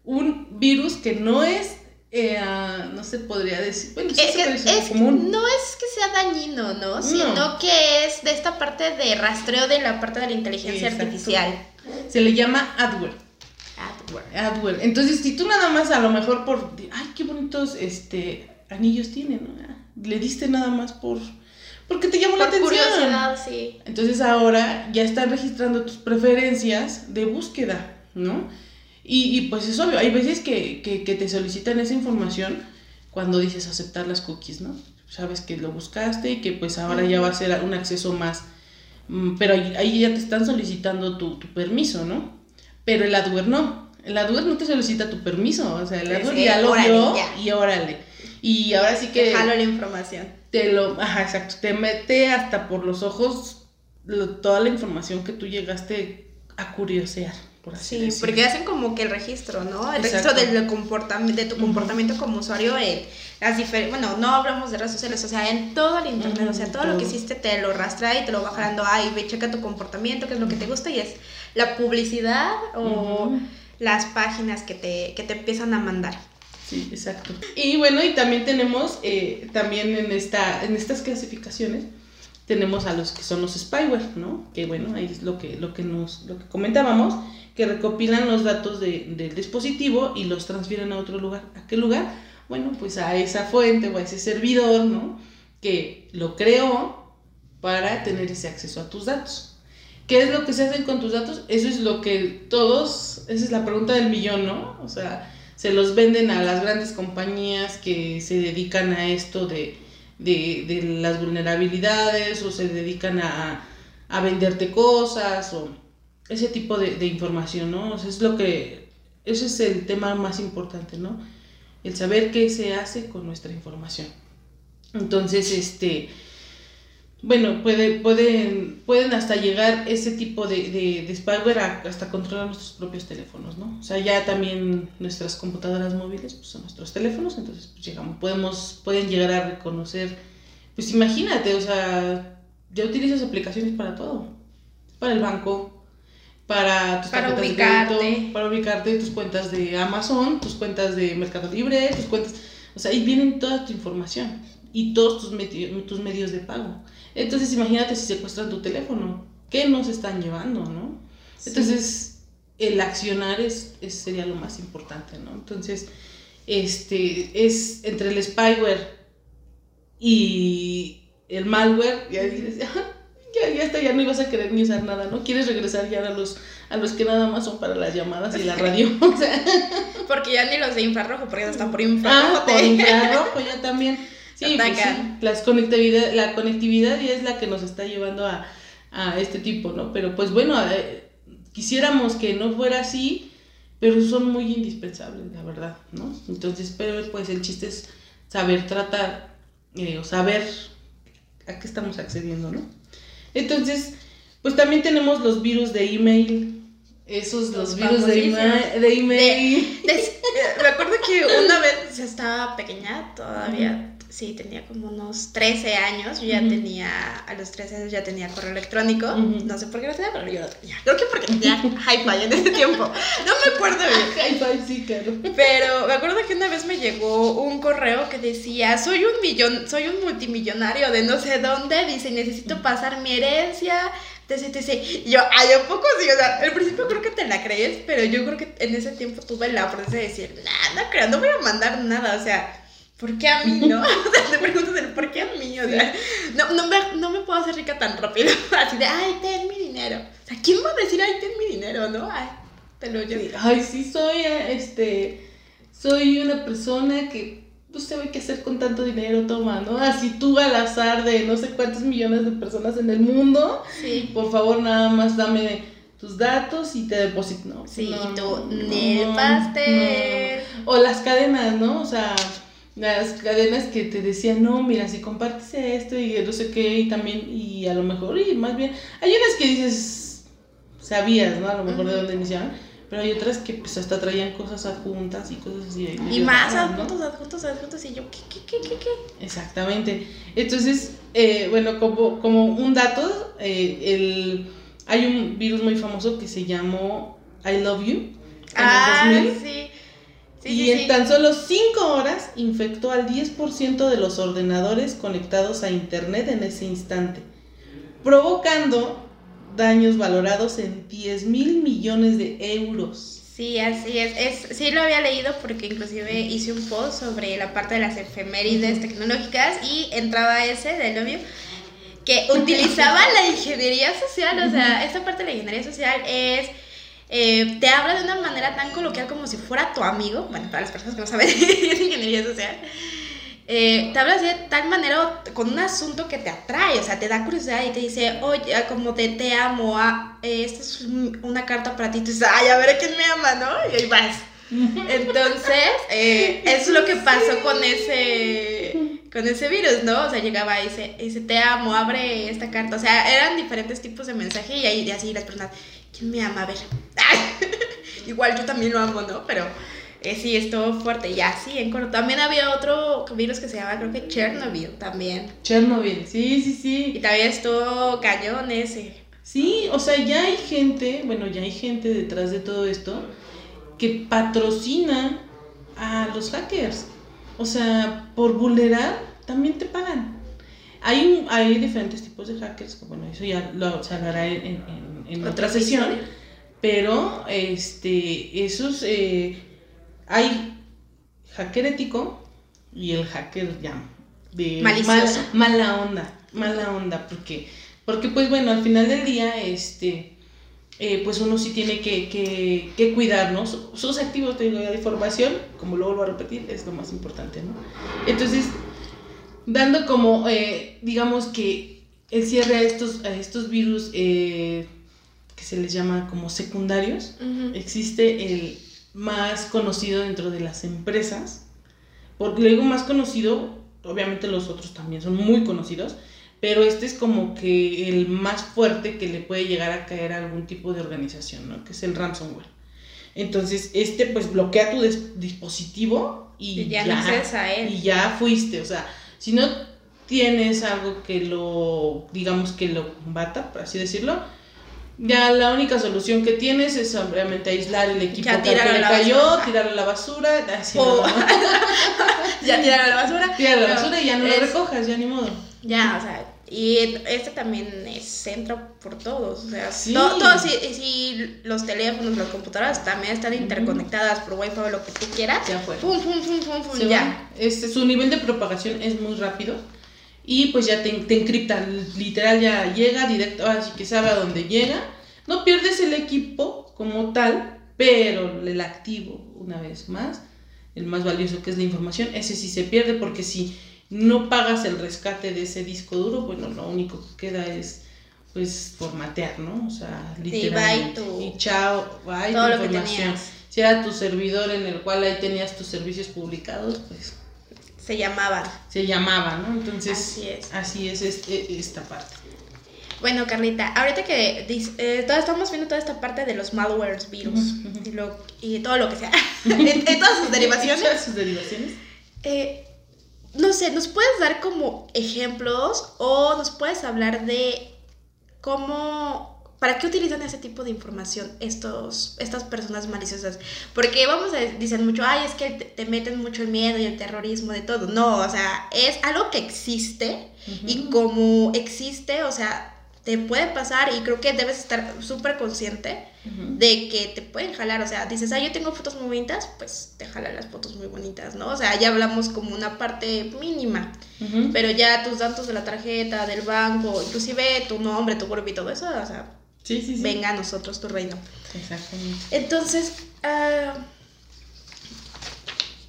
S3: un virus que no es, eh, ah, no se podría decir, bueno,
S1: es, común. No es que sea dañino, ¿no? Sino que es de esta parte de rastreo de la parte de la inteligencia artificial.
S3: Se le llama adware.
S1: Adware.
S3: Adware. Entonces, si tú nada más a lo mejor por, ay, qué bonitos este, anillos tiene, ¿no? Ah, le diste nada más por porque te llamó la atención.
S1: curiosidad, sí.
S3: Entonces ahora ya están registrando tus preferencias de búsqueda. ¿No? Y, y, pues es obvio, hay veces que, que, que, te solicitan esa información cuando dices aceptar las cookies, ¿no? Sabes que lo buscaste y que pues ahora ya va a ser un acceso más, mm, pero ahí, ya te están solicitando tu, tu, permiso, ¿no? Pero el adware no, el adware no te solicita tu permiso, o sea, el adware ya lo vio y órale. Y ahora sí que...
S1: Jalo la información.
S3: Te lo, ajá, exacto, te mete hasta por los ojos toda la información que tú llegaste a curiosear
S1: sí, porque hacen como que el registro, ¿no? El registro del comportamiento, de tu comportamiento como usuario en las diferentes, bueno, no hablamos de redes sociales, o sea, en todo el internet, o sea, todo, lo que hiciste te lo rastra y te lo va jalando, ay, ve, checa tu comportamiento, qué es lo que te gusta y es la publicidad o las páginas que te, que te empiezan a mandar.
S3: Sí, exacto. Y bueno, y también tenemos, eh, también en, esta, en estas clasificaciones, tenemos a los que son los spyware, ¿no? Que bueno, ahí es lo que, lo que nos, lo que comentábamos que recopilan los datos de, del dispositivo y los transfieren a otro lugar. ¿A qué lugar? Bueno, pues a esa fuente o a ese servidor, ¿no? Que lo creó para tener ese acceso a tus datos. ¿Qué es lo que se hace con tus datos? Eso es lo que todos, esa es la pregunta del millón, ¿no? O sea, se los venden a las grandes compañías que se dedican a esto de, de, de las vulnerabilidades o se dedican a, a venderte cosas o ese tipo de, información, ¿no? O sea, es lo que, ese es el tema más importante, ¿no? El saber qué se hace con nuestra información. Entonces, este, bueno, puede, pueden, pueden hasta llegar ese tipo de, de, spyware hasta controlar nuestros propios teléfonos, ¿no? O sea, ya también nuestras computadoras móviles pues, son nuestros teléfonos, entonces pues llegamos, podemos, pueden llegar a reconocer, pues imagínate, o sea, ya utilizas aplicaciones para todo, para el banco, para tus
S1: para ubicarte.
S3: para ubicarte tus cuentas de Amazon, tus cuentas de Mercado Libre, tus cuentas, o sea, ahí vienen toda tu información y todos tus, medios, tus medios de pago. Entonces, imagínate si secuestran tu teléfono, ¿qué nos están llevando, no? Entonces, el accionar es, sería lo más importante, ¿no? Entonces, este, es entre el spyware y el malware, ya dices, ya, ya está, ya no ibas a querer ni usar nada, ¿no? Quieres regresar ya a los, a los que nada más son para las llamadas y la radio, o sea.
S1: Porque ya ni los de infrarrojo, porque ya están por infrarrojo.
S3: Ah, por infrarrojo ya también. Sí, pues las conectividad, la conectividad ya es la que nos está llevando a, a este tipo, ¿no? Pero pues bueno, eh, quisiéramos que no fuera así, pero son muy indispensables, la verdad, ¿no? Entonces, pero pues el chiste es saber tratar eh, o saber a qué estamos accediendo, ¿no? Entonces, pues también tenemos los virus de email. Esos, los,
S1: Los
S3: virus de, email.
S1: De- de- me acuerdo que una vez yo estaba pequeña, todavía, sí, tenía como unos 13 años, yo ya tenía, a los 13 años ya tenía correo electrónico, no sé por qué lo tenía, pero yo lo tenía. Creo que porque tenía hi-fi en ese tiempo, no me acuerdo bien.
S3: High five, sí, claro.
S1: Pero me acuerdo que una vez me llegó un correo que decía, soy un millón, soy un multimillonario de no sé dónde, dice, necesito pasar mi herencia. Y yo, ay, un poco sí, o sea, al principio creo que te la crees, pero yo creo que en ese tiempo tuve la prudencia de decir, nah, no creo, no voy a mandar nada, o sea, ¿por qué a mí, no? O sea, te preguntas por qué a mí, o sea, no, no, me, no me puedo hacer rica tan rápido, así de, ay, ten mi dinero. O sea, ¿quién va a decir, ay, ten mi dinero, no? Ay, te lo llevo.
S3: Sí, Ay, sí, soy, eh, este, soy una persona que no sabe qué hacer con tanto dinero, toma, ¿no? Así tú al azar de no sé cuántos millones de personas en el mundo,
S1: Sí.
S3: por favor, nada más dame tus datos y te deposito, ¿no?
S1: Sí,
S3: no,
S1: tu
S3: no, no. O las cadenas, ¿no? O sea, las cadenas que te decían, no, mira, si compartes esto y no sé qué, y también, y a lo mejor, y más bien, hay unas que dices, sabías, ¿no? A lo mejor de dónde iniciaban, pero hay otras que pues hasta traían cosas adjuntas y cosas así.
S1: Y más
S3: raras, ¿no?
S1: adjuntos, adjuntos, adjuntos. Y yo, ¿qué, qué, qué, qué, qué?
S3: Exactamente. Entonces, eh, bueno, como, como un dato, eh, el, hay un virus muy famoso que se llamó I Love You. en el
S1: Ah,
S3: 2000.
S1: sí. Sí,
S3: y
S1: sí,
S3: en
S1: sí.
S3: tan solo 5 horas infectó al 10% de los ordenadores conectados a Internet en ese instante, provocando daños valorados en 10 mil millones de euros.
S1: Sí, así es. es. Sí lo había leído porque inclusive hice un post sobre la parte de las efemérides tecnológicas y entraba ese de Love You, que utilizaba la ingeniería social, o sea, esta parte de la ingeniería social es... eh, te habla de una manera tan coloquial como si fuera tu amigo, bueno, para las personas que no saben, ingeniería social, eh, te habla de tal manera con un asunto que te atrae, o sea, te da curiosidad y te dice, oye, como te, te amo, ah, eh, esta es un- una carta para ti, tú dices, ay, a ver quién me ama, ¿no? Y ahí vas. Entonces, eh, es lo que pasó con ese con ese virus, ¿no? O sea, llegaba y dice, y te amo, abre esta carta. O sea, eran diferentes tipos de mensaje y ahí y así las personas, ¿quién me ama? A ver. Igual yo también lo amo, ¿no? Pero eh, sí, estuvo fuerte. Y así, en corto. También había otro virus que se llamaba, creo que Chernobyl también.
S3: Chernobyl, sí, sí, sí.
S1: Y también estuvo cañón ese.
S3: Sí, o sea, ya hay gente, bueno, ya hay gente detrás de todo esto que patrocina a los hackers. O sea, por vulnerar también te pagan. Hay, un, hay diferentes tipos de hackers, que, bueno, eso ya lo se hablará en, en- en- otra
S1: Otro
S3: sesión.
S1: episodio.
S3: Pero, este, esos, eh, hay hacker ético y el hacker ya de
S1: Malicioso.
S3: mala, mala onda, mala onda, porque, porque pues bueno, al final del día, este, eh, pues uno sí tiene que, que, que cuidarnos, sus activos digo, de información, como lo vuelvo a repetir, es lo más importante, ¿no? Entonces, dando como, eh, digamos que el cierre a estos, a estos virus eh, que se les llama como secundarios, existe el más conocido dentro de las empresas. Porque le digo más conocido, obviamente los otros también son muy conocidos, pero este es como que el más fuerte que le puede llegar a caer a algún tipo de organización, ¿no? Que es el ransomware. Entonces, este pues bloquea tu dis- dispositivo y,
S1: Y ya
S3: ya,
S1: no accedes a él.
S3: y ya fuiste. O sea, si no tienes algo que lo, digamos que lo combata, por así decirlo, ya la única solución que tienes es obviamente aislar el equipo
S1: Ya
S3: que
S1: tirarlo
S3: le cayó,
S1: basura.
S3: tirarlo a la basura, así no,
S1: ya tiraron a la basura.
S3: a la basura y ya no lo
S1: es-
S3: recojas, ya ni modo.
S1: Ya, o sea, y este también es centro por todos, o sea,
S3: Sí.
S1: to- todos, si, si los teléfonos, las computadoras también están interconectadas por wifi o lo que tú quieras,
S3: Ya fue.
S1: pum, pum, pum, pum, pum, ya.
S3: Este, su nivel de propagación es muy rápido y pues ya te, te encripta, literal ya llega directo, así que sabe a dónde llega. No pierdes el equipo como tal, pero el activo, una vez más, el más valioso que es la información, ese sí se pierde porque si no pagas el rescate de ese disco duro, bueno, lo único que queda es pues formatear, ¿no? O sea,
S1: bye
S3: literalmente.
S1: tu-
S3: Y chao, bye
S1: todo
S3: tu
S1: lo que
S3: información.
S1: tenías.
S3: Si era tu servidor en el cual ahí tenías tus servicios publicados, pues
S1: Se llamaban.
S3: se llamaba, ¿no? Entonces,
S1: Así es.
S3: así es este- esta parte.
S1: Bueno, Carlita, ahorita que eh, todo- estamos viendo toda esta parte de los malwares, virus y, lo- y todo lo que sea, en, en todas sus derivaciones,
S3: Todas sus derivaciones.
S1: eh, no sé, ¿nos puedes dar como ejemplos o nos puedes hablar de cómo, para qué utilizan ese tipo de información estos, estas personas maliciosas? Porque vamos a dicen mucho, ay, es que te, te meten mucho el miedo y el terrorismo de todo. No, o sea, es algo que existe y como existe, o sea, te puede pasar y creo que debes estar súper consciente de que te pueden jalar, o sea, dices, ah, yo tengo fotos muy bonitas, pues te jalan las fotos muy bonitas, ¿no? O sea, ya hablamos como una parte mínima, pero ya tus datos de la tarjeta, del banco, inclusive tu nombre, tu grupo y todo eso, o sea,
S3: Sí, sí, sí.
S1: venga a nosotros tu reino.
S3: Exactamente.
S1: Entonces, ah,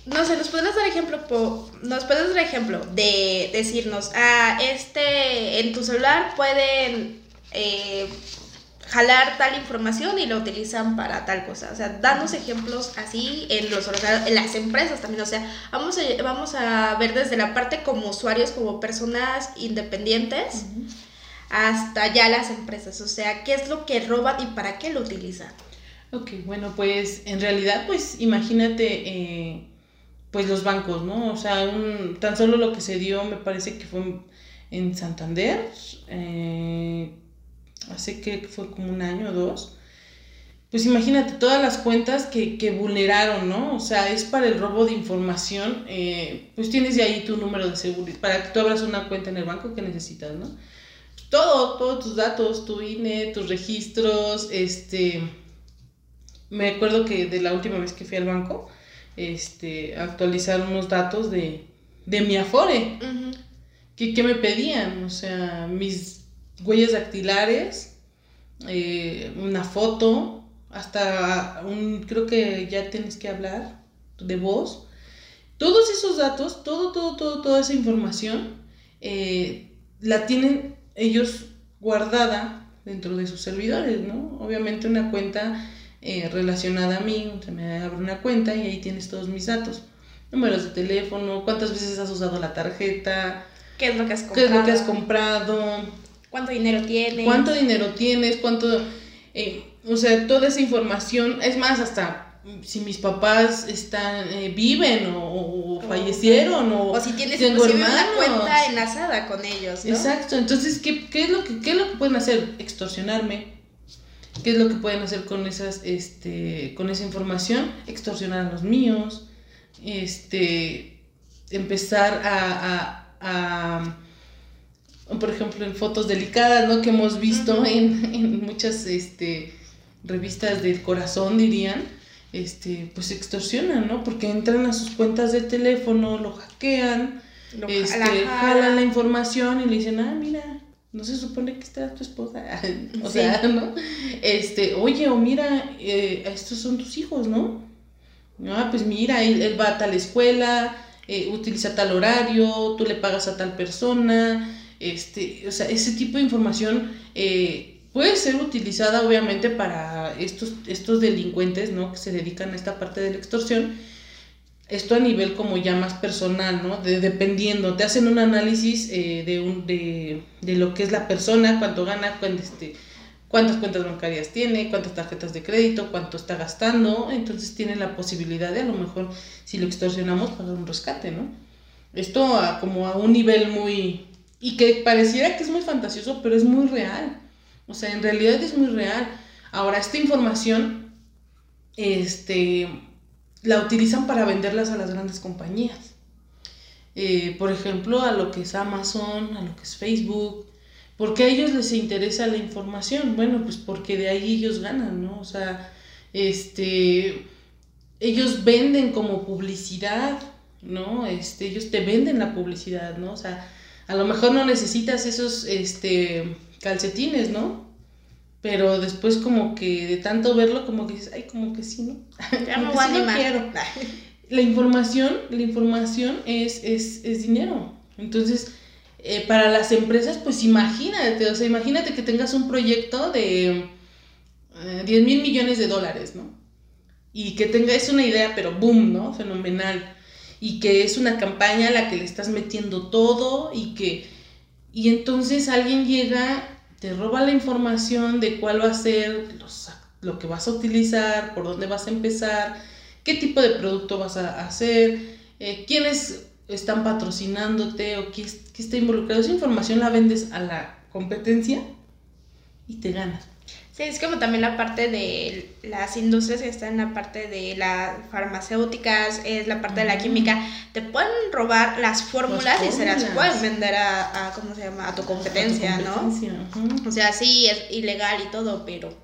S1: no sé, ¿nos puedes dar ejemplo? po- ¿Nos puedes dar ejemplo de decirnos, ah, este, en tu celular pueden eh, jalar tal información y lo utilizan para tal cosa? O sea, danos ejemplos así en, los, en las empresas también. O sea, vamos a, vamos a ver desde la parte como usuarios, como personas independientes, hasta ya las empresas. O sea, ¿qué es lo que roban y para qué lo utilizan?
S3: Ok, bueno, pues en realidad, pues imagínate, eh, pues los bancos, ¿no? O sea, un- tan solo lo que se dio, me parece que fue en, Santander, eh, hace que fue como un año o dos. Pues imagínate todas las cuentas que, que vulneraron, ¿no? O sea, es para el robo de información. eh, pues tienes de ahí tu número de seguridad. Para que tú abras una cuenta en el banco que necesitas, ¿no? Todo, todos tus datos, tu INE, tus registros, este me acuerdo que de la última vez que fui al banco, este, actualizaron unos datos de, de mi Afore.
S1: Ujú.
S3: ¿Qué, qué me pedían? O sea, mis huellas dactilares, eh, una foto, hasta un, creo que ya tienes que hablar de voz. Todos esos datos, todo, todo, todo, toda esa información, eh, la tienen ellos guardada dentro de sus servidores, ¿no? Obviamente una cuenta eh, relacionada a mí, se me abre una cuenta y ahí tienes todos mis datos. Números de teléfono, cuántas veces has usado la tarjeta,
S1: ¿Qué es lo que has
S3: qué
S1: comprado?
S3: es lo que has comprado,
S1: ¿Cuánto dinero tienes?
S3: cuánto dinero tienes, cuánto... eh, o sea, toda esa información, es más, hasta si mis papás están eh, viven o, o
S1: O-
S3: fallecieron o,
S1: O si tienes
S3: tengo
S1: una cuenta enlazada con ellos, ¿no?
S3: Exacto, entonces, ¿qué, qué es lo que, ¿qué es lo que pueden hacer? Extorsionarme. ¿Qué es lo que pueden hacer con esas, este, con esa información? Extorsionar a los míos, este, empezar a, a, a, por ejemplo, en fotos delicadas, ¿no? Que hemos visto en, en muchas, este, revistas del corazón, dirían, este, pues extorsionan, ¿no? Porque entran a sus cuentas de teléfono, lo hackean,
S1: Lo
S3: este,
S1: jala, jala.
S3: jalan la información y le dicen, ah, mira, no se supone que está tu esposa. o
S1: Sí.
S3: sea, ¿no? Este, oye, o mira, eh, estos son tus hijos, ¿no? Ah, pues mira, él, él va a tal escuela, eh, utiliza tal horario, tú le pagas a tal persona, este, o sea, ese tipo de información eh, puede ser utilizada obviamente para estos, estos delincuentes, ¿no? Que se dedican a esta parte de la extorsión. Esto a nivel como ya más personal, ¿no? De, dependiendo, te hacen un análisis eh, de, un, de, de lo que es la persona, cuánto gana, cuánto, este, cuántas cuentas bancarias tiene, cuántas tarjetas de crédito, cuánto está gastando, entonces tienen la posibilidad de a lo mejor, si lo extorsionamos, pagar un rescate, ¿no? Esto a, como a un nivel muy... y que pareciera que es muy fantasioso, pero es muy real. O sea, en realidad es muy real. Ahora, esta información, este, la utilizan para venderlas a las grandes compañías. Eh, por ejemplo, a lo que es Amazon, a lo que es Facebook. ¿Por qué a ellos les interesa la información? Bueno, pues porque de ahí ellos ganan, ¿no? O sea, este, ellos venden como publicidad, ¿no? Este, ellos te venden la publicidad, ¿no? O sea, a lo mejor no necesitas esos, este, calcetines, ¿no? Pero después como que de tanto verlo, como que dices, ay, como que sí, ¿no?
S1: Ya me voy
S3: sí quiero. La información, la información es, es, es dinero. Entonces, eh, para las empresas, pues imagínate, o sea, imagínate que tengas un proyecto de eh, 10 mil millones de dólares, ¿no? Y que tengas una idea, pero boom, ¿no? Fenomenal. Y que es una campaña a la que le estás metiendo todo y que... Y entonces alguien llega, te roba la información de cuál va a ser lo que vas a utilizar, por dónde vas a empezar, qué tipo de producto vas a hacer, eh, quiénes están patrocinándote o qué, qué está involucrado. Esa información la vendes a la competencia y te ganas.
S1: Sí, es como también la parte de las industrias que están en la parte de las farmacéuticas, es la parte de la química. Te pueden robar las fórmulas y se las pueden vender a, a, ¿cómo se llama? A tu competencia, ¿no? O sea, sí, es ilegal y todo, pero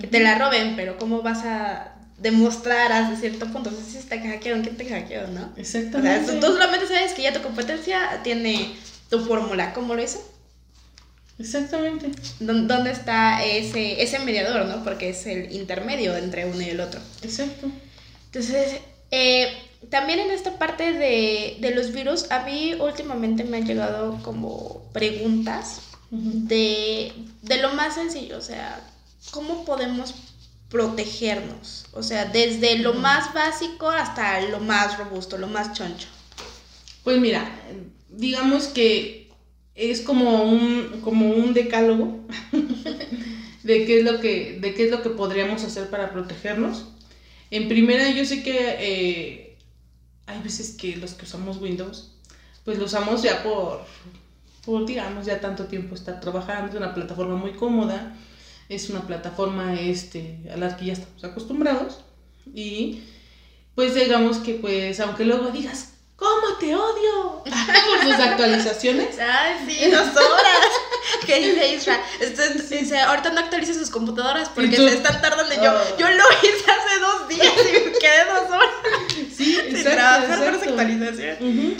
S1: que te la roben, pero ¿cómo vas a demostrar hasta cierto punto? O sea, si te hackearon, ¿quién te hackeó, no?
S3: Exactamente.
S1: O sea, tú solamente sabes que ya tu competencia tiene tu fórmula. ¿Cómo lo hizo?
S3: Exactamente.
S1: ¿Dónde está ese, ese mediador, no? Porque es el intermedio entre uno y el otro.
S3: Exacto.
S1: Entonces, eh, también en esta parte de, de, los virus, a mí últimamente me han llegado como preguntas uh -huh. de, de lo más sencillo, o sea, ¿cómo podemos protegernos? O sea, desde lo más básico hasta lo más robusto, lo más choncho.
S3: Pues mira, digamos que es como un, como un decálogo de qué es lo que, de qué es lo que podríamos hacer para protegernos. En primera, yo sé que eh, hay veces que los que usamos Windows, pues lo usamos ya por, por, digamos, ya tanto tiempo estar trabajando, es una plataforma muy cómoda, es una plataforma este, a la que ya estamos acostumbrados y pues digamos que pues aunque luego digas, ¿Cómo te odio? Por sus actualizaciones.
S1: Ay, sí, dos horas. ¿Qué dice Isra? Este, dice, ahorita no actualice sus computadoras porque se están tardando. Yo, oh. yo lo hice hace dos días y me quedé dos horas.
S3: Sí, exacto,
S1: Sin trabajar
S3: exacto.
S1: por esa actualización.
S3: Uh -huh.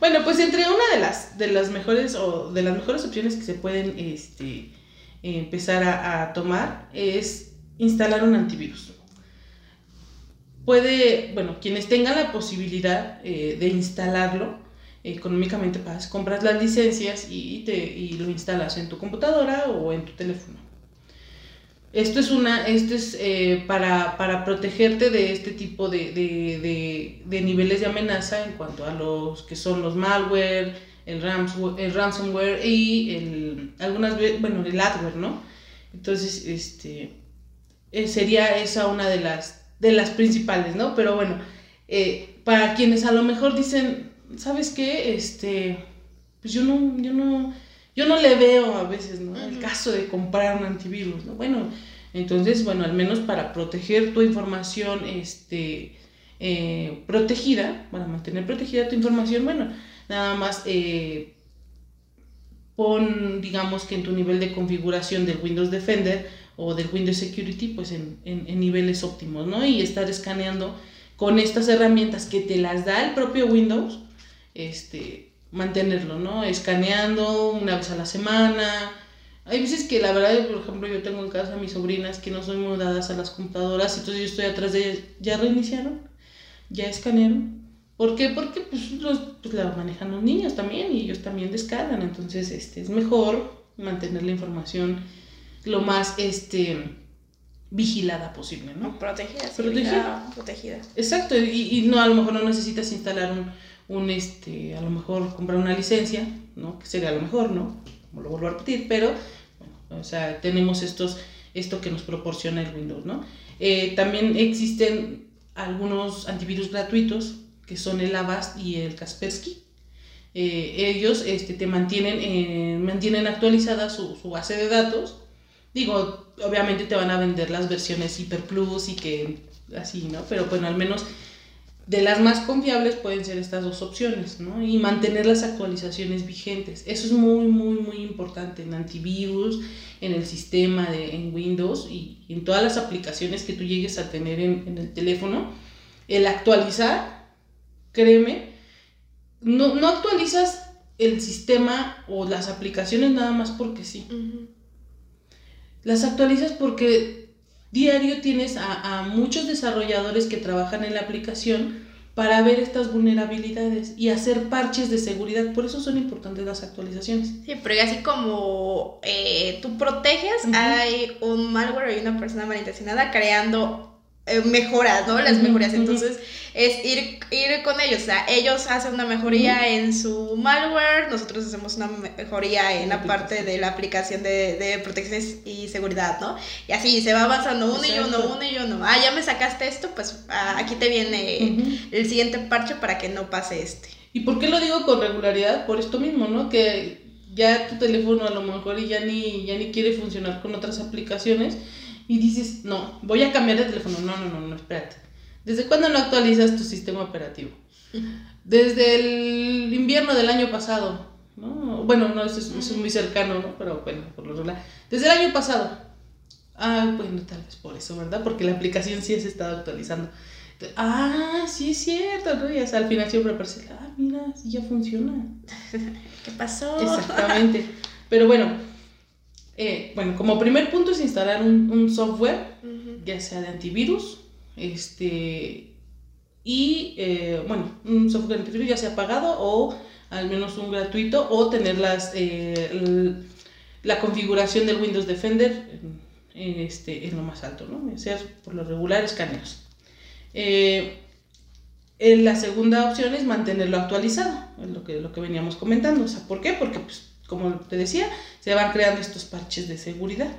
S3: Bueno, pues entre una de las, de las mejores o de las mejores opciones que se pueden este, empezar a, a tomar es instalar un antivirus puede, bueno, quienes tengan la posibilidad eh, de instalarlo eh, económicamente, pues, compras las licencias y, te, y lo instalas en tu computadora o en tu teléfono. Esto es, una, esto es eh, para, para, protegerte de este tipo de, de, de, niveles de amenaza en cuanto a los que son los malware, el, ransomware, el ransomware y el, algunas bueno, el adware, ¿no? Entonces, este, sería esa una de las, de las principales, ¿no? Pero bueno, eh, para quienes a lo mejor dicen, ¿sabes qué? Este, pues yo no, yo no, yo no le veo a veces, ¿no? El caso de comprar un antivirus, ¿no? Bueno, entonces, bueno, al menos para proteger tu información, este, eh, protegida, para mantener protegida tu información, bueno, nada más eh, pon, digamos que en tu nivel de configuración del Windows Defender, o del Windows Security pues en, en, niveles óptimos, ¿no? Y estar escaneando con estas herramientas que te las da el propio Windows, este, mantenerlo, ¿no? Escaneando una vez a la semana. Hay veces que la verdad, por ejemplo, yo tengo en casa a mis sobrinas que no son mudadas a las computadoras, entonces yo estoy atrás de ellas, ya reiniciaron, ya escanearon. ¿Por qué? Porque pues, los, pues la manejan los niños también y ellos también descargan, entonces este, es mejor mantener la información lo más este vigilada posible, ¿no?
S1: Protegida, sí,
S3: protegida.
S1: protegida.
S3: Exacto, y, y, no, a lo mejor no necesitas instalar un, un, este, a lo mejor comprar una licencia, ¿no? Que sería lo mejor, ¿no? Como lo vuelvo a repetir, pero, bueno, o sea, tenemos estos, esto que nos proporciona el Windows, ¿no? Eh, también existen algunos antivirus gratuitos, que son el Avast y el Kaspersky. Eh, ellos este, te mantienen, eh, mantienen actualizada su, su base de datos, Digo, obviamente te van a vender las versiones Hyper Plus y que así, ¿no? Pero bueno, al menos de las más confiables pueden ser estas dos opciones, ¿no? Y mantener las actualizaciones vigentes. Eso es muy, muy, muy importante en antivirus, en el sistema de en Windows y, en todas las aplicaciones que tú llegues a tener en, en el teléfono. El actualizar, créeme, no, no actualizas el sistema o las aplicaciones nada más porque sí. Uh las actualizas porque diario tienes a, a, muchos desarrolladores que trabajan en la aplicación para ver estas vulnerabilidades y hacer parches de seguridad. Por eso son importantes las actualizaciones.
S1: Sí, porque así como eh, tú proteges, uh -huh. hay un malware y una persona malintencionada creando eh, mejoras, ¿no? Las
S3: ujú.
S1: Entonces, es ir, ir con ellos. O sea, ellos hacen una mejoría en su malware, nosotros hacemos una mejoría en la parte de la aplicación de, de protección y seguridad, ¿no? Y así se va avanzando uno y uno, uno y uno. Ah, ya me sacaste esto, pues ah, aquí te viene
S3: Ujú.
S1: el siguiente parche para que no pase este.
S3: ¿Y por qué lo digo con regularidad? Por esto mismo, ¿no? Que ya tu teléfono a lo mejor ya ni, ya ni quiere funcionar con otras aplicaciones y dices, no, voy a cambiar de teléfono. No, no, no, no, espérate. ¿Desde cuándo no actualizas tu sistema operativo? Desde el invierno del año pasado, ¿no? Bueno, no, eso es, eso es muy cercano, ¿no? Pero bueno, por lo regular. Desde el año pasado. Ah, bueno, tal vez por eso, ¿verdad? Porque la aplicación sí se ha estado actualizando. Entonces, Ah, sí es cierto, ¿no? Y hasta al final siempre aparece, ah, mira, sí ya funciona.
S1: ¿Qué pasó?
S3: Exactamente. Pero bueno, eh, bueno, como primer punto es instalar un, un software, ya sea de antivirus, este, y eh, bueno, un software de antivirus ya sea pagado o al menos un gratuito, o tener las, eh, la configuración del Windows Defender en, en este, en lo más alto, ¿no? Ser por lo regular escaneos. La segunda opción es mantenerlo actualizado, es lo que, lo que veníamos comentando. O sea, ¿por qué? Porque, pues, como te decía, se van creando estos parches de seguridad,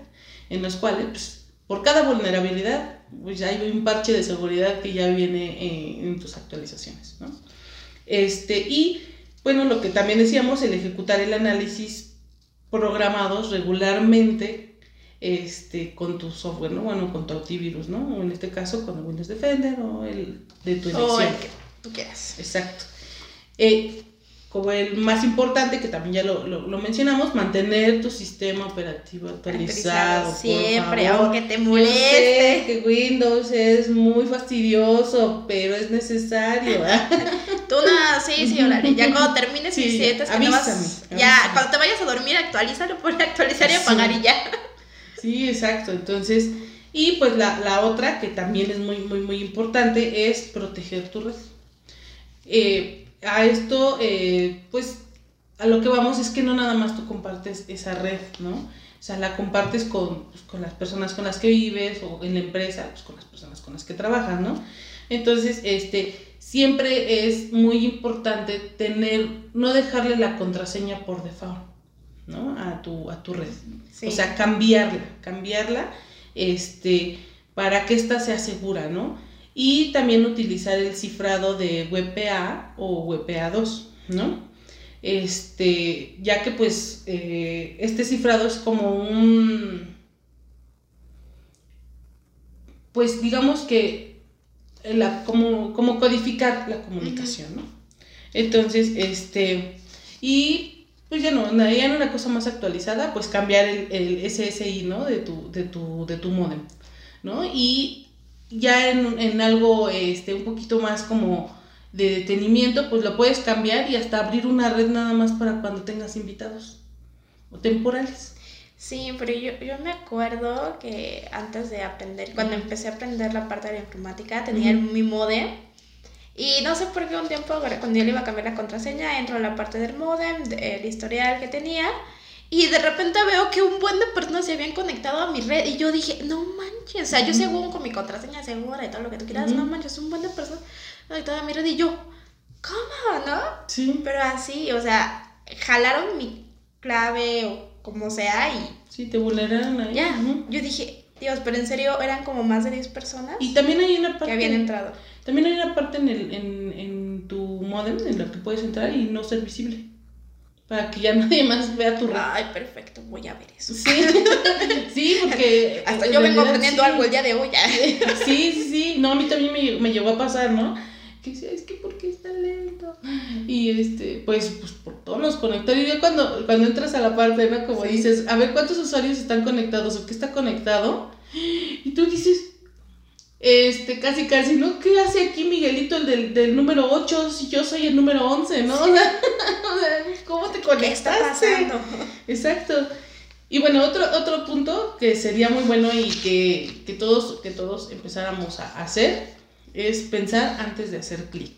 S3: en los cuales, pues, por cada vulnerabilidad, pues ya hay un parche de seguridad que ya viene eh, en tus actualizaciones, ¿no? Este, y, bueno, lo que también decíamos, el ejecutar el análisis programados regularmente este, con tu software, ¿no? Bueno, con tu antivirus, ¿no? O en este caso con el Windows Defender o el de tu elección.
S1: O el que tú quieras.
S3: Exacto. Eh, como el más importante, que también ya lo, lo- lo mencionamos, mantener tu sistema operativo actualizado. por
S1: Siempre,
S3: favor.
S1: aunque te
S3: Yo sé
S1: moleste.
S3: que Windows es muy fastidioso, pero es necesario. ¿ah?
S1: Tú no, sí, sí, órale. Ya cuando termines y
S3: Sí,
S1: sientes que no vas.
S3: avísame,
S1: Ya,
S3: avísame.
S1: cuando te vayas a dormir, actualízalo, ponle actualizar y
S3: Sí.
S1: apagar y ya.
S3: Sí, exacto. Entonces, y pues la, la otra que también es muy, muy, muy importante es proteger tu red. Eh, a esto, eh, pues, a lo que vamos es que no nada más tú compartes esa red, ¿no? O sea, la compartes con, pues, con las personas con las que vives o en la empresa, pues con las personas con las que trabajas, ¿no? Entonces, este, siempre es muy importante tener, no dejarle la contraseña por default, ¿no? A tu, a tu red.
S1: Sí.
S3: O sea, cambiarla, cambiarla, este, para que ésta sea segura, ¿no? Y también utilizar el cifrado de WPA o WPA2, ¿no? Este, ya que pues eh, este cifrado es como un, pues digamos que como, como codificar la comunicación, ¿no? Entonces, este, y pues ya no, ya en una cosa más actualizada, pues cambiar el, el SSI, ¿no? De tu, de tu, de tu modem, ¿no? Y ya en, en algo, este, un poquito más como de detenimiento, pues lo puedes cambiar y hasta abrir una red nada más para cuando tengas invitados o temporales.
S1: Sí, pero yo, yo me acuerdo que antes de aprender, cuando empecé a aprender la parte de la informática, tenía mi modem. Y no sé por qué un tiempo, cuando yo le iba a cambiar la contraseña, entro a la parte del modem, de- el historial que tenía. Y de repente veo que un buen de personas se habían conectado a mi red. Y yo dije, no manches. O sea, yo según con mi contraseña segura y todo lo que tú quieras, no manches, un buen de personas conectadas a mi red. Y yo, ¿cómo? ¿No?
S3: Sí,
S1: Pero así, o sea, jalaron mi clave o como sea y
S3: sí, te vulneraron ahí.
S1: ya. Yo dije, Dios, pero en serio eran como más de 10 personas
S3: Y también hay una parte...
S1: que habían entrado.
S3: También hay una parte en, el, en, en tu modem en la que puedes entrar y no ser visible. Para que ya nadie más vea tu red.
S1: Ay, perfecto, voy a ver eso.
S3: Sí, sí, porque.
S1: Hasta yo vengo aprendiendo
S3: sí.
S1: algo el día de hoy. ya.
S3: Sí, sí, sí. No, a mí también me, me llegó a pasar, ¿no? Que decía, es que ¿por qué está lento? Y este, pues, pues por todos los conectados. Y ya cuando, cuando entras a la parte, ¿no? Como
S1: Sí.
S3: dices, a ver cuántos usuarios están conectados o qué está conectado. Y tú dices, este, casi, casi, ¿no? ¿Qué hace aquí Miguelito, el del, del número 8, si yo soy el número 11, ¿no? O sea, o sea, ¿cómo te
S1: ¿Qué está?
S3: Exacto. Y bueno, otro, otro punto que sería muy bueno y que, que todos, que todos empezáramos a hacer es pensar antes de hacer clic.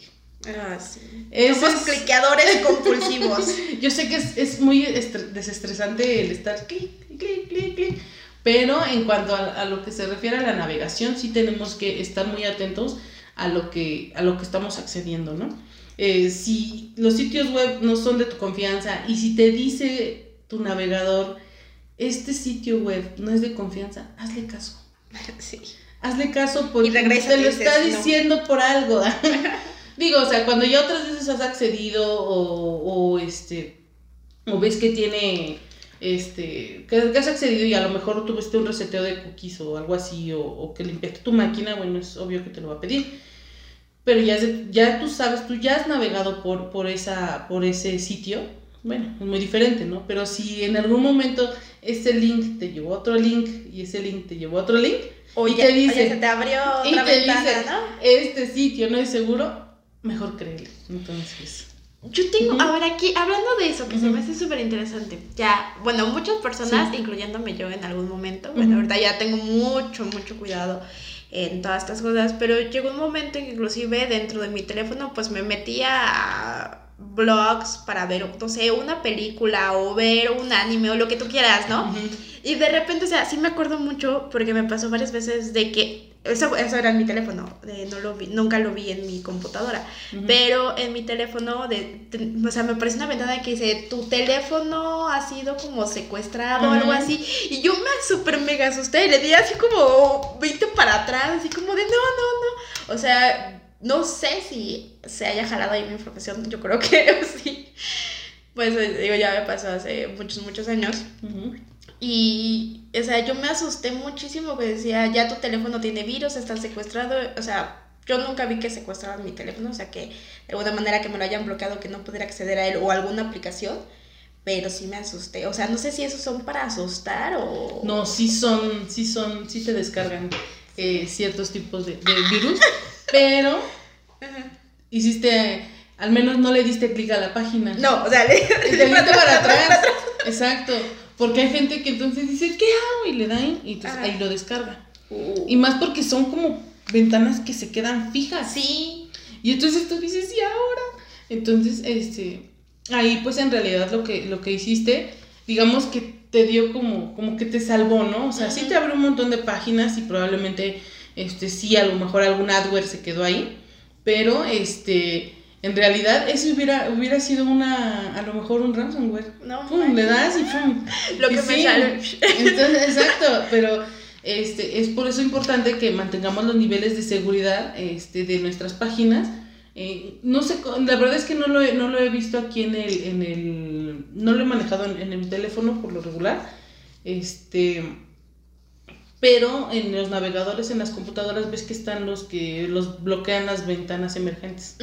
S1: Ah, sí. Somos
S3: es-
S1: cliqueadores compulsivos.
S3: Yo sé que es, es muy estre- desestresante el estar clic, clic, clic, clic, Pero en cuanto a, lo que se refiere a la navegación, sí tenemos que estar muy atentos a lo que, a lo que estamos accediendo, ¿no? Eh, si los sitios web no son de tu confianza y si te dice tu navegador, este sitio web no es de confianza, hazle caso.
S1: Sí.
S3: Hazle caso porque te lo está diciendo por algo. Digo, o sea, cuando ya otras veces has accedido o, o este o ves que tiene este, que, has accedido y a lo mejor tuviste un reseteo de cookies o algo así, o, que limpiaste tu máquina, bueno, es obvio que te lo va a pedir. Pero ya, ya tú sabes, tú ya has navegado por, por, esa, por ese sitio, bueno, es muy diferente, ¿no? Pero si en algún momento ese link te llevó a otro link y ese link te llevó a otro link,
S1: o y te dice, se te abrió otra ventana, ¿no?
S3: Este sitio no es seguro, mejor créele. Entonces.
S1: Yo tengo, ahora aquí, hablando de eso, que se me hace súper interesante. Ya, bueno, muchas personas, incluyéndome yo en algún momento, bueno, ahorita ya tengo mucho, mucho cuidado en todas estas cosas, pero llegó un momento en que inclusive dentro de mi teléfono, pues me metía a blogs para ver, no sé, una película o ver un anime o lo que tú quieras, ¿no? Y de repente, o sea, sí me acuerdo mucho porque me pasó varias veces de que eso, eso era en mi teléfono, no lo vi, nunca lo vi en mi computadora, pero en mi teléfono, de, o sea, me aparece una ventana que dice, tu teléfono ha sido como secuestrado o algo así, y yo me super mega asusté y le di así como 20 para atrás, así como de, no, no, no, o sea, no sé si se haya jalado ahí mi información, yo creo que sí, pues digo, ya me pasó hace muchos, muchos años. Y, o sea, yo me asusté muchísimo que decía, ya tu teléfono tiene virus, está secuestrado. O sea, yo nunca vi que secuestraban mi teléfono, o sea, que de alguna manera que me lo hayan bloqueado, que no pudiera acceder a él o alguna aplicación. Pero sí me asusté. O sea, no sé si esos son para asustar o...
S3: No, sí son, sí son, sí te descargan eh, ciertos tipos de, virus, pero hiciste, al menos no le diste clic a la página.
S1: No, o sea, le,
S3: le para atrás. Exacto. Porque hay gente que entonces dice, ¿qué hago? Y le dan y entonces ahí lo descarga. Uh. Y más porque son como ventanas que se quedan fijas.
S1: Sí.
S3: Y entonces tú dices, ¿y ahora? Entonces, este, ahí pues en realidad lo que, lo que hiciste, digamos que te dio como, como que te salvó, ¿no? O sea, sí te abrió un montón de páginas y probablemente, este, sí, a lo mejor algún adware se quedó ahí, pero, este, en realidad, eso hubiera, hubiera sido una, a lo mejor un ransomware. No, pum, le das y pum.
S1: Lo que me sale.
S3: Entonces, exacto, pero este, es por eso importante que mantengamos los niveles de seguridad este, de nuestras páginas. Eh, no sé, la verdad es que no lo he, no lo he visto aquí en el, en el, no lo he manejado en, en el teléfono por lo regular. Este, pero en los navegadores, en las computadoras, ves que están los que los bloquean las ventanas emergentes.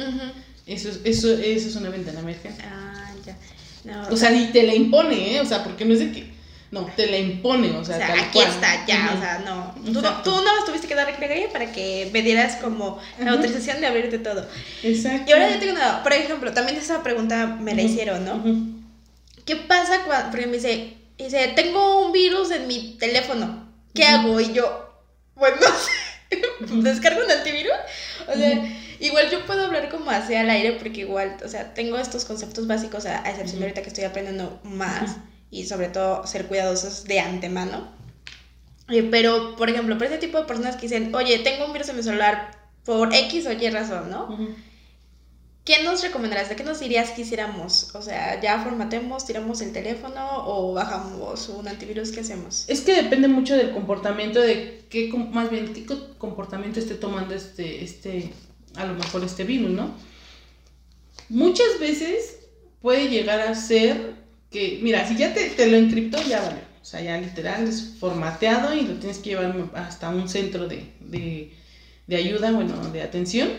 S3: Eso, eso, eso es una ventana emergente.
S1: Ah, ya.
S3: o sea, ni te la impone, ¿eh? O sea, porque no es de que. No, te la impone, o sea, o sea
S1: aquí está, ya, o sea, no. Tú, no. tú no tuviste que dar clic para que me dieras como la autorización de abrirte todo.
S3: Exacto.
S1: Y ahora yo tengo una. Por ejemplo, también esa pregunta me la hicieron, ¿no? ¿Qué pasa cuando. Porque me dice, dice, tengo un virus en mi teléfono. ¿Qué hago? Y yo, pues no sé. ¿Descargo un antivirus? O sea. Igual yo puedo hablar como así al aire porque igual, o sea, tengo estos conceptos básicos a, excepción de ahorita que estoy aprendiendo más y sobre todo ser cuidadosos de antemano. Eh, pero, por ejemplo, para ese tipo de personas que dicen, oye, tengo un virus en mi celular por X o Y razón, ¿no? ¿Qué nos recomendarías? ¿De qué nos dirías que hiciéramos? O sea, ya formatemos, tiramos el teléfono o bajamos un antivirus, ¿qué hacemos?
S3: Es que depende mucho del comportamiento, de qué, más bien, qué comportamiento esté tomando este, este a lo mejor este virus, ¿no? Muchas veces puede llegar a ser que, mira, si ya te, lo encriptó, ya vale. O sea, ya literal es formateado y lo tienes que llevar hasta un centro de, ayuda, bueno, de atención,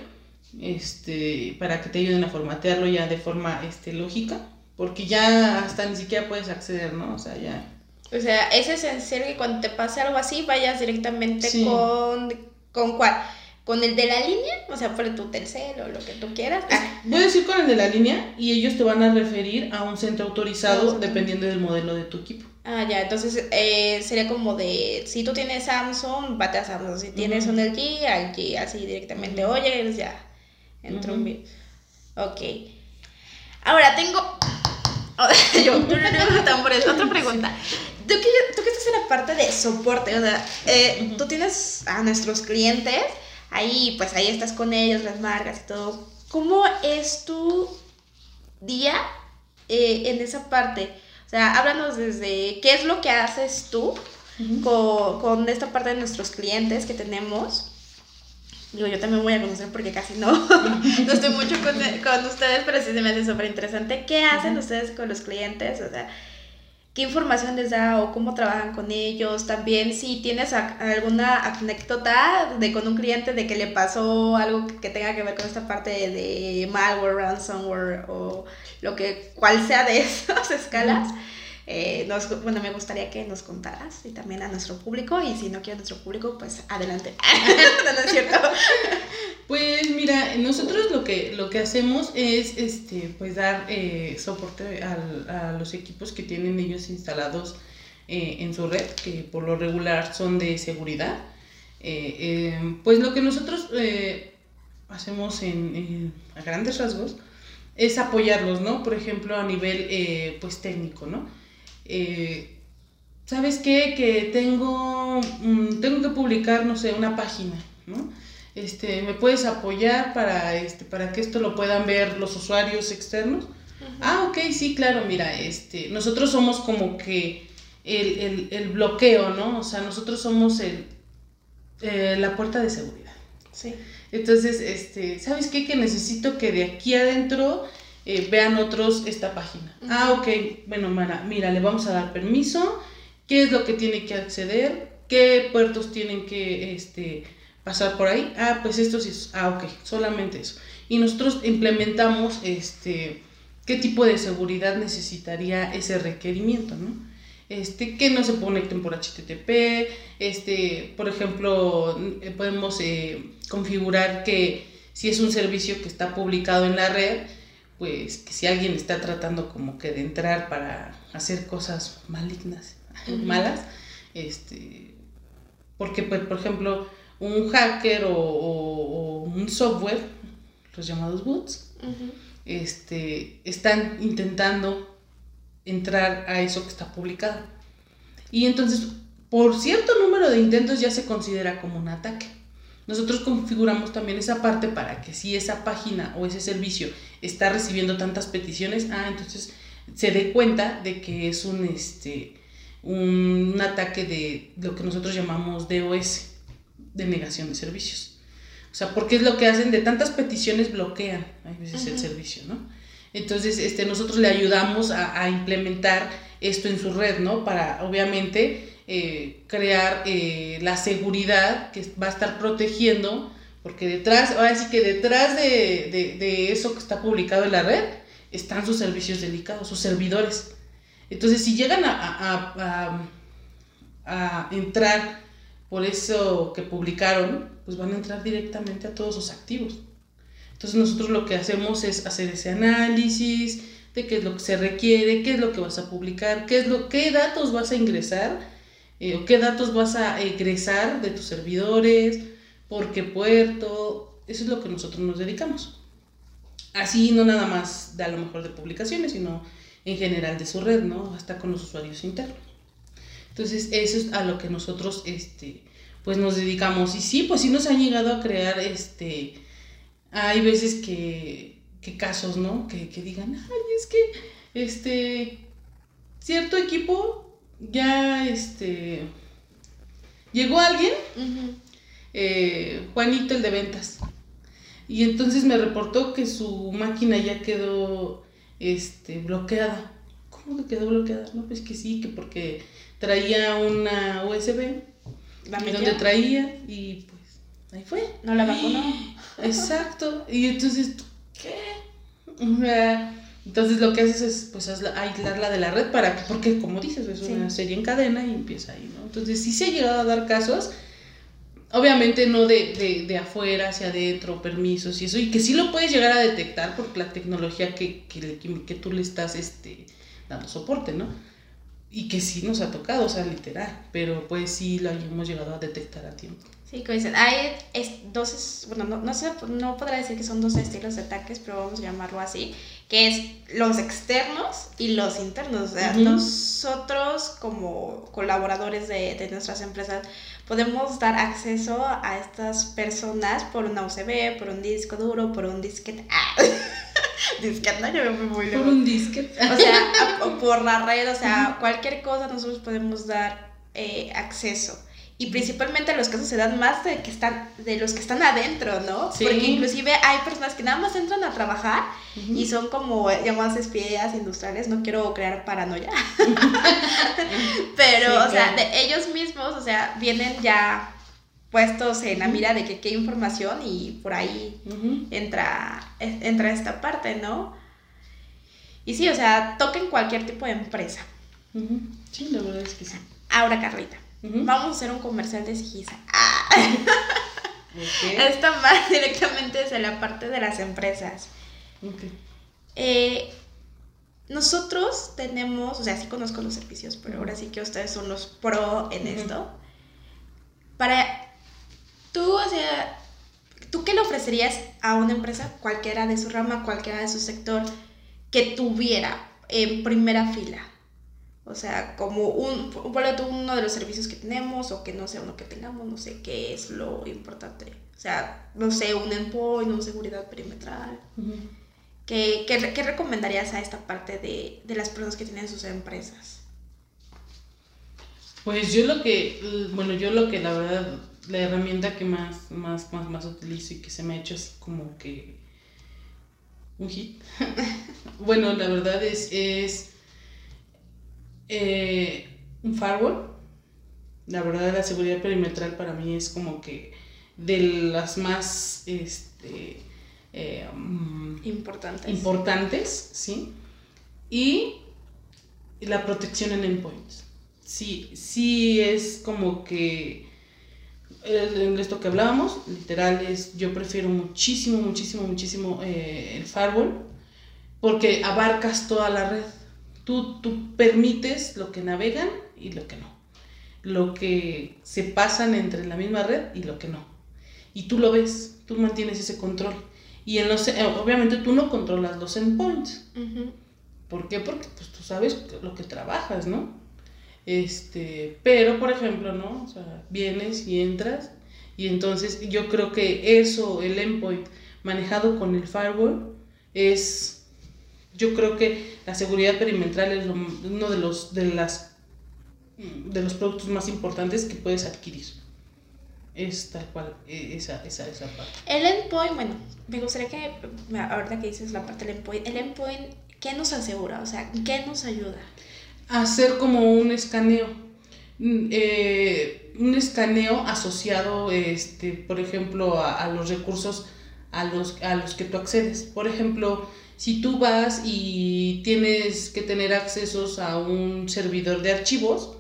S3: este, para que te ayuden a formatearlo ya de forma este, lógica, porque ya hasta ni siquiera puedes acceder, ¿no? O sea, ya...
S1: O sea, es esencial que cuando te pase algo así vayas directamente con... ¿Con cuál? Con el de la línea, o sea, por tu Telcel o lo que tú quieras.
S3: Ah. Voy a decir con el de la línea y ellos te van a referir a un centro autorizado dependiendo del modelo de tu equipo.
S1: Ah, ya, entonces eh, sería como de, si tú tienes Samsung, vate a Samsung, si tienes un LG, LG, así directamente, oye, ya, entró un video. Ok. Ahora tengo, yo, otra pregunta. tú que, tú que estás en la parte de soporte, o sea, eh, tú tienes a nuestros clientes, ahí pues ahí estás con ellos, las marcas y todo. ¿Cómo es tu día eh, en esa parte? O sea, háblanos desde qué es lo que haces tú con, con esta parte de nuestros clientes que tenemos Digo, yo también voy a conocer porque casi no, no estoy mucho con, con, ustedes, pero sí se me hace súper interesante. ¿Qué hacen ustedes con los clientes? O sea, ¿qué información les da o cómo trabajan con ellos? También si tienes alguna anécdota de con un cliente de que le pasó algo que tenga que ver con esta parte de malware, ransomware o lo que, cual sea de esas escalas. Eh, bueno, me gustaría que nos contaras y también a nuestro público y si no quiere nuestro público, pues adelante. no, es cierto.
S3: Pues mira, nosotros lo que, lo que hacemos es este, pues dar eh, soporte a los equipos que tienen ellos instalados eh, en su red, que por lo regular son de seguridad. pues lo que nosotros hacemos en, a grandes rasgos es apoyarlos, ¿no? Por ejemplo, a nivel pues técnico, ¿no? Eh, ¿sabes qué? Que tengo, mm, tengo que publicar, no sé, una página, ¿no? Este, ¿Me puedes apoyar para, este, para que esto lo puedan ver los usuarios externos? Ah, ok, sí, claro, mira, este, nosotros somos como que el, bloqueo, ¿no? O sea, nosotros somos el, eh, la puerta de seguridad.
S1: Sí.
S3: Entonces, este, ¿sabes qué? Que necesito que de aquí adentro eh, vean otros esta página. Ah, ok, bueno, Mara, mira, le vamos a dar permiso, qué es lo que tiene que acceder, qué puertos tienen que este, pasar por ahí. Ah, pues esto sí, ah, ok, solamente eso. Y nosotros implementamos este, qué tipo de seguridad necesitaría ese requerimiento, ¿no? Este, que no se conecten por HTTP, este, por ejemplo, eh, podemos eh, configurar que si es un servicio que está publicado en la red, pues que si alguien está tratando como que de entrar para hacer cosas malignas, malas, este, porque pues, por ejemplo un hacker o, un software, los llamados bots, este, están intentando entrar a eso que está publicado. Y entonces, por cierto número de intentos ya se considera como un ataque. Nosotros configuramos también esa parte para que si esa página o ese servicio está recibiendo tantas peticiones, ah, entonces se dé cuenta de que es un, este, un, ataque de lo que nosotros llamamos DOS, de negación de servicios. O sea, porque es lo que hacen de tantas peticiones bloquean a veces el servicio, ¿no? Entonces, este, nosotros le ayudamos a, a, implementar esto en su red, ¿no? Para, obviamente, eh, crear eh, la seguridad que va a estar protegiendo, porque detrás, ahora sí que detrás de, eso que está publicado en la red están sus servicios delicados, sus servidores. Entonces, si llegan a, a, entrar por eso que publicaron, pues van a entrar directamente a todos sus activos. Entonces nosotros lo que hacemos es hacer ese análisis de qué es lo que se requiere, qué es lo que vas a publicar, qué es lo, qué datos vas a ingresar eh, qué datos vas a egresar de tus servidores, por qué puerto, eso es lo que nosotros nos dedicamos. Así no nada más de a lo mejor de publicaciones, sino en general de su red, ¿no? Hasta con los usuarios internos. Entonces, eso es a lo que nosotros, este, pues nos dedicamos. Y sí, pues sí nos han llegado a crear, este, hay veces que, que casos, ¿no? Que, que digan, ay, es que, este, cierto equipo ya este llegó alguien, eh, Juanito el de ventas, y entonces me reportó que su máquina ya quedó este, bloqueada. ¿Cómo que quedó bloqueada? No, pues que sí, que porque traía una USB donde traía y pues ahí fue.
S1: No la vacunó.
S3: Exacto. Y entonces, ¿qué? Entonces lo que haces es pues aislarla de la red para que, porque como dices, es una serie en cadena y empieza ahí, ¿no? Entonces sí se ha llegado a dar casos, obviamente no de, de, afuera hacia adentro, permisos y eso, y que sí lo puedes llegar a detectar por la tecnología que, que, que, tú le estás este, dando soporte, ¿no? Y que sí nos ha tocado, o sea, literal, pero pues sí lo hemos llegado a detectar a tiempo.
S1: Sí, como dicen, hay es- dos, bueno, no, no, sé, no podrá decir que son dos estilos de ataques, pero vamos a llamarlo así, que es los externos y los internos. O sea, nosotros como colaboradores de, de nuestras empresas podemos dar acceso a estas personas por una USB, por un disco duro, por un disquete. Ah, disquete, no, yo me fui muy
S3: Por
S1: lejos.
S3: un disquete.
S1: O sea, por la red, o sea, cualquier cosa nosotros podemos dar eh, acceso. Y principalmente los casos se dan más de que están de los que están adentro, ¿no?
S3: Sí.
S1: Porque inclusive hay personas que nada más entran a trabajar y son como llamadas espías industriales, no quiero crear paranoia. Pero,
S3: Sí,
S1: o sea,
S3: claro.
S1: de ellos mismos, o sea, vienen ya puestos en la mira de que qué información y por ahí entra, entra esta parte, ¿no? Y sí, o sea, toquen cualquier tipo de empresa.
S3: Sí, la verdad es que sí.
S1: Ahora, Carlita, Vamos a hacer un comercial de Sigisa. Ah,
S3: Ok.
S1: esto más directamente es en la parte de las empresas. Eh, nosotros tenemos, o sea, sí conozco los servicios, pero ahora sí que ustedes son los pro en esto. Para tú, o sea, ¿tú qué le ofrecerías a una empresa, cualquiera de su rama, cualquiera de su sector, que tuviera en primera fila? O sea, como un, uno de los servicios que tenemos o que no sea uno que tengamos, no sé qué es lo importante. O sea, no sé, un endpoint, una seguridad perimetral.
S3: Ujú.
S1: ¿Qué, qué, re- qué recomendarías a esta parte de, de las personas que tienen sus empresas?
S3: Pues yo lo que, bueno, yo lo que la verdad, la herramienta que más, más, más, más utilizo y que se me ha hecho así como que un hit. bueno, la verdad es, es eh, un firewall. La verdad la seguridad perimetral para mí es como que de las más, este, eh, mm,
S1: Importantes.
S3: importantes, ¿sí? Y la protección en endpoints. Sí, sí es como que en esto que hablábamos, literal es, yo prefiero muchísimo, muchísimo, muchísimo eh, el firewall porque abarcas toda la red. Tú, tú permites lo que navegan y lo que no. Lo que se pasan entre la misma red y lo que no. Y tú lo ves, tú mantienes ese control. Y en los, eh, obviamente tú no controlas los endpoints.
S1: Ujú.
S3: ¿Por qué? Porque pues tú sabes lo que trabajas, ¿no? Este, pero por ejemplo, ¿no? O sea, vienes y entras y entonces yo creo que eso, el endpoint manejado con el firewall es, yo creo que la seguridad perimetral es lo- uno de los, de las, de los productos más importantes que puedes adquirir. Es tal cual, e- esa, esa, esa parte.
S1: El endpoint, bueno, me gustaría que, ahorita que dices la parte del endpoint, el endpoint, ¿qué nos asegura? O sea, ¿qué nos ayuda?
S3: hacer como un escaneo. Mm, eh, un escaneo asociado, este, por ejemplo, a, a los recursos a los, a los que tú accedes. Por ejemplo, si tú vas y tienes que tener accesos a un servidor de archivos,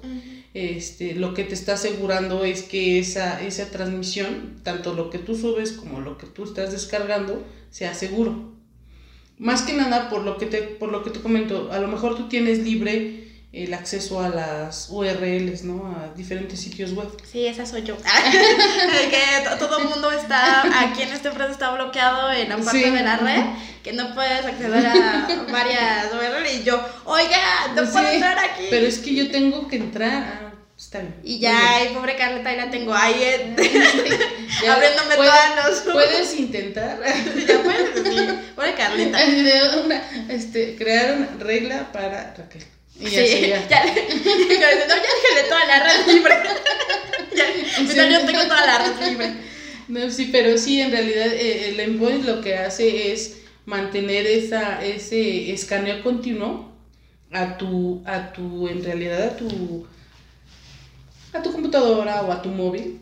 S3: este, lo que te está asegurando es que esa, esa transmisión, tanto lo que tú subes como lo que tú estás descargando, sea seguro. Más que nada por lo que te, por lo que te comento, a lo mejor tú tienes libre el acceso a las URLs, ¿no? A diferentes sitios web.
S1: Sí, esa soy yo. que to- todo el mundo está, aquí en esta empresa está bloqueado en la parte
S3: Sí.
S1: de la red, que no puedes acceder a varias URL y yo, oiga, no
S3: Sí,
S1: puedo entrar aquí.
S3: Pero es que yo tengo que entrar. Ah, está bien.
S1: Y ya, ay, pobre Carlita, ahí la tengo ahí en-
S3: Ya,
S1: abriéndome todas los...
S3: Puedes intentar.
S1: ya puedes decir, pobre Carlita.
S3: Una- este, crear una regla para Raquel. Y ya
S1: sí, ya, le- decía, no, ya déjale toda la red libre. ya, pues,
S3: Sí.
S1: yo tengo toda la red libre.
S3: No, sí, pero sí, en realidad eh, el endpoint lo que hace es mantener esa, ese escaneo continuo a tu, a tu, en realidad a tu, a tu computadora o a tu móvil,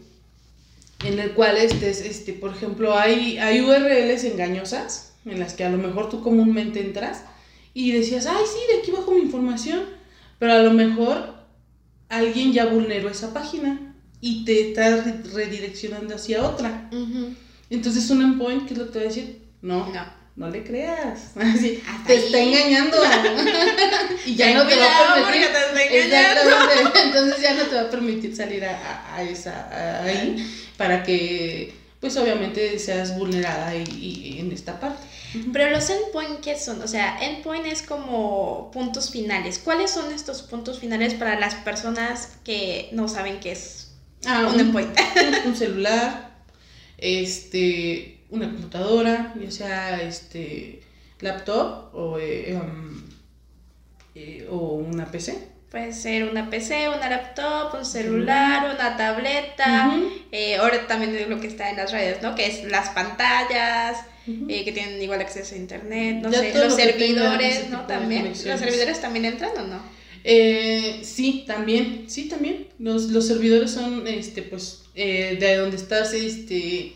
S3: en el cual estés, este, por ejemplo, hay, hay URLs engañosas en las que a lo mejor tú comúnmente entras y decías, ay, sí, de aquí bajo mi información, pero a lo mejor alguien ya vulneró esa página y te está re- redireccionando hacia otra. Entonces un endpoint, ¿qué es lo que te va a decir? No,
S1: No.
S3: no le creas. Así, te
S1: ahí.
S3: está engañando. y ya no te va a permitir.
S1: te.
S3: Exactamente. Entonces ya no te va a permitir salir a, a- a esa a ahí para que pues obviamente seas vulnerada y, y- en esta parte.
S1: Pero los endpoint, ¿qué son? O sea, endpoint es como puntos finales. ¿Cuáles son estos puntos finales para las personas que no saben qué es
S3: Ah,
S1: un endpoint?
S3: un, un celular, este, una computadora, ya sea este laptop o, eh, um, eh, o una PC.
S1: Puede ser una PC, una laptop, un celular, una tableta. Eh, ahora también es lo que está en las redes, ¿no? Que es las pantallas, eh, que tienen igual acceso a internet, no
S3: Ya
S1: sé, los
S3: lo
S1: servidores, ¿no? También. ¿Los servidores también entran o no?
S3: Eh, sí, también, sí, también. Los, los servidores son, este, pues, eh, de donde estás, este,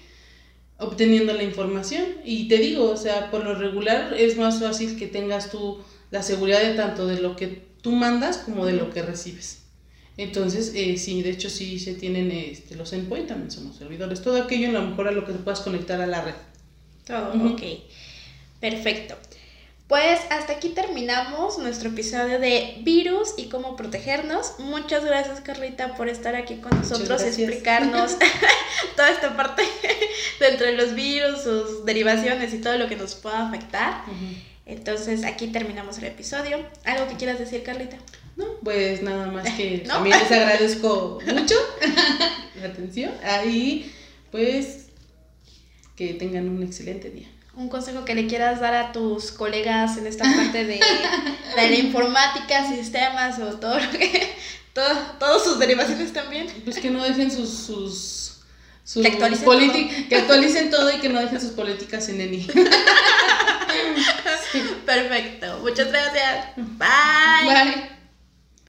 S3: obteniendo la información. Y te digo, o sea, por lo regular es más fácil que tengas tú la seguridad de tanto de lo que tú mandas como de lo que recibes. Entonces, eh, sí, de hecho sí se tienen este, los endpoint, también son los servidores. Todo aquello a lo mejor a lo que te puedas conectar a la red.
S1: Todo,
S3: Ujú.
S1: ok. Perfecto. Pues hasta aquí terminamos nuestro episodio de virus y cómo protegernos. Muchas gracias Carlita por estar aquí con nosotros, explicarnos toda esta parte de entre los virus, sus derivaciones y todo lo que nos pueda afectar. Entonces aquí terminamos el episodio. ¿Algo que quieras decir Carlita?
S3: No, pues nada más que
S1: ¿No?
S3: también les agradezco mucho la atención. Ahí, pues, que tengan un excelente día.
S1: Un consejo que le quieras dar a tus colegas en esta parte de, de la informática, sistemas o todo lo que... Todo, todas sus derivaciones también.
S3: Pues que no dejen sus... sus
S1: actualicen
S3: que actualicen todo y que no dejen sus políticas en ENI.
S1: Perfecto. Muchas gracias. Bye.
S3: Bye.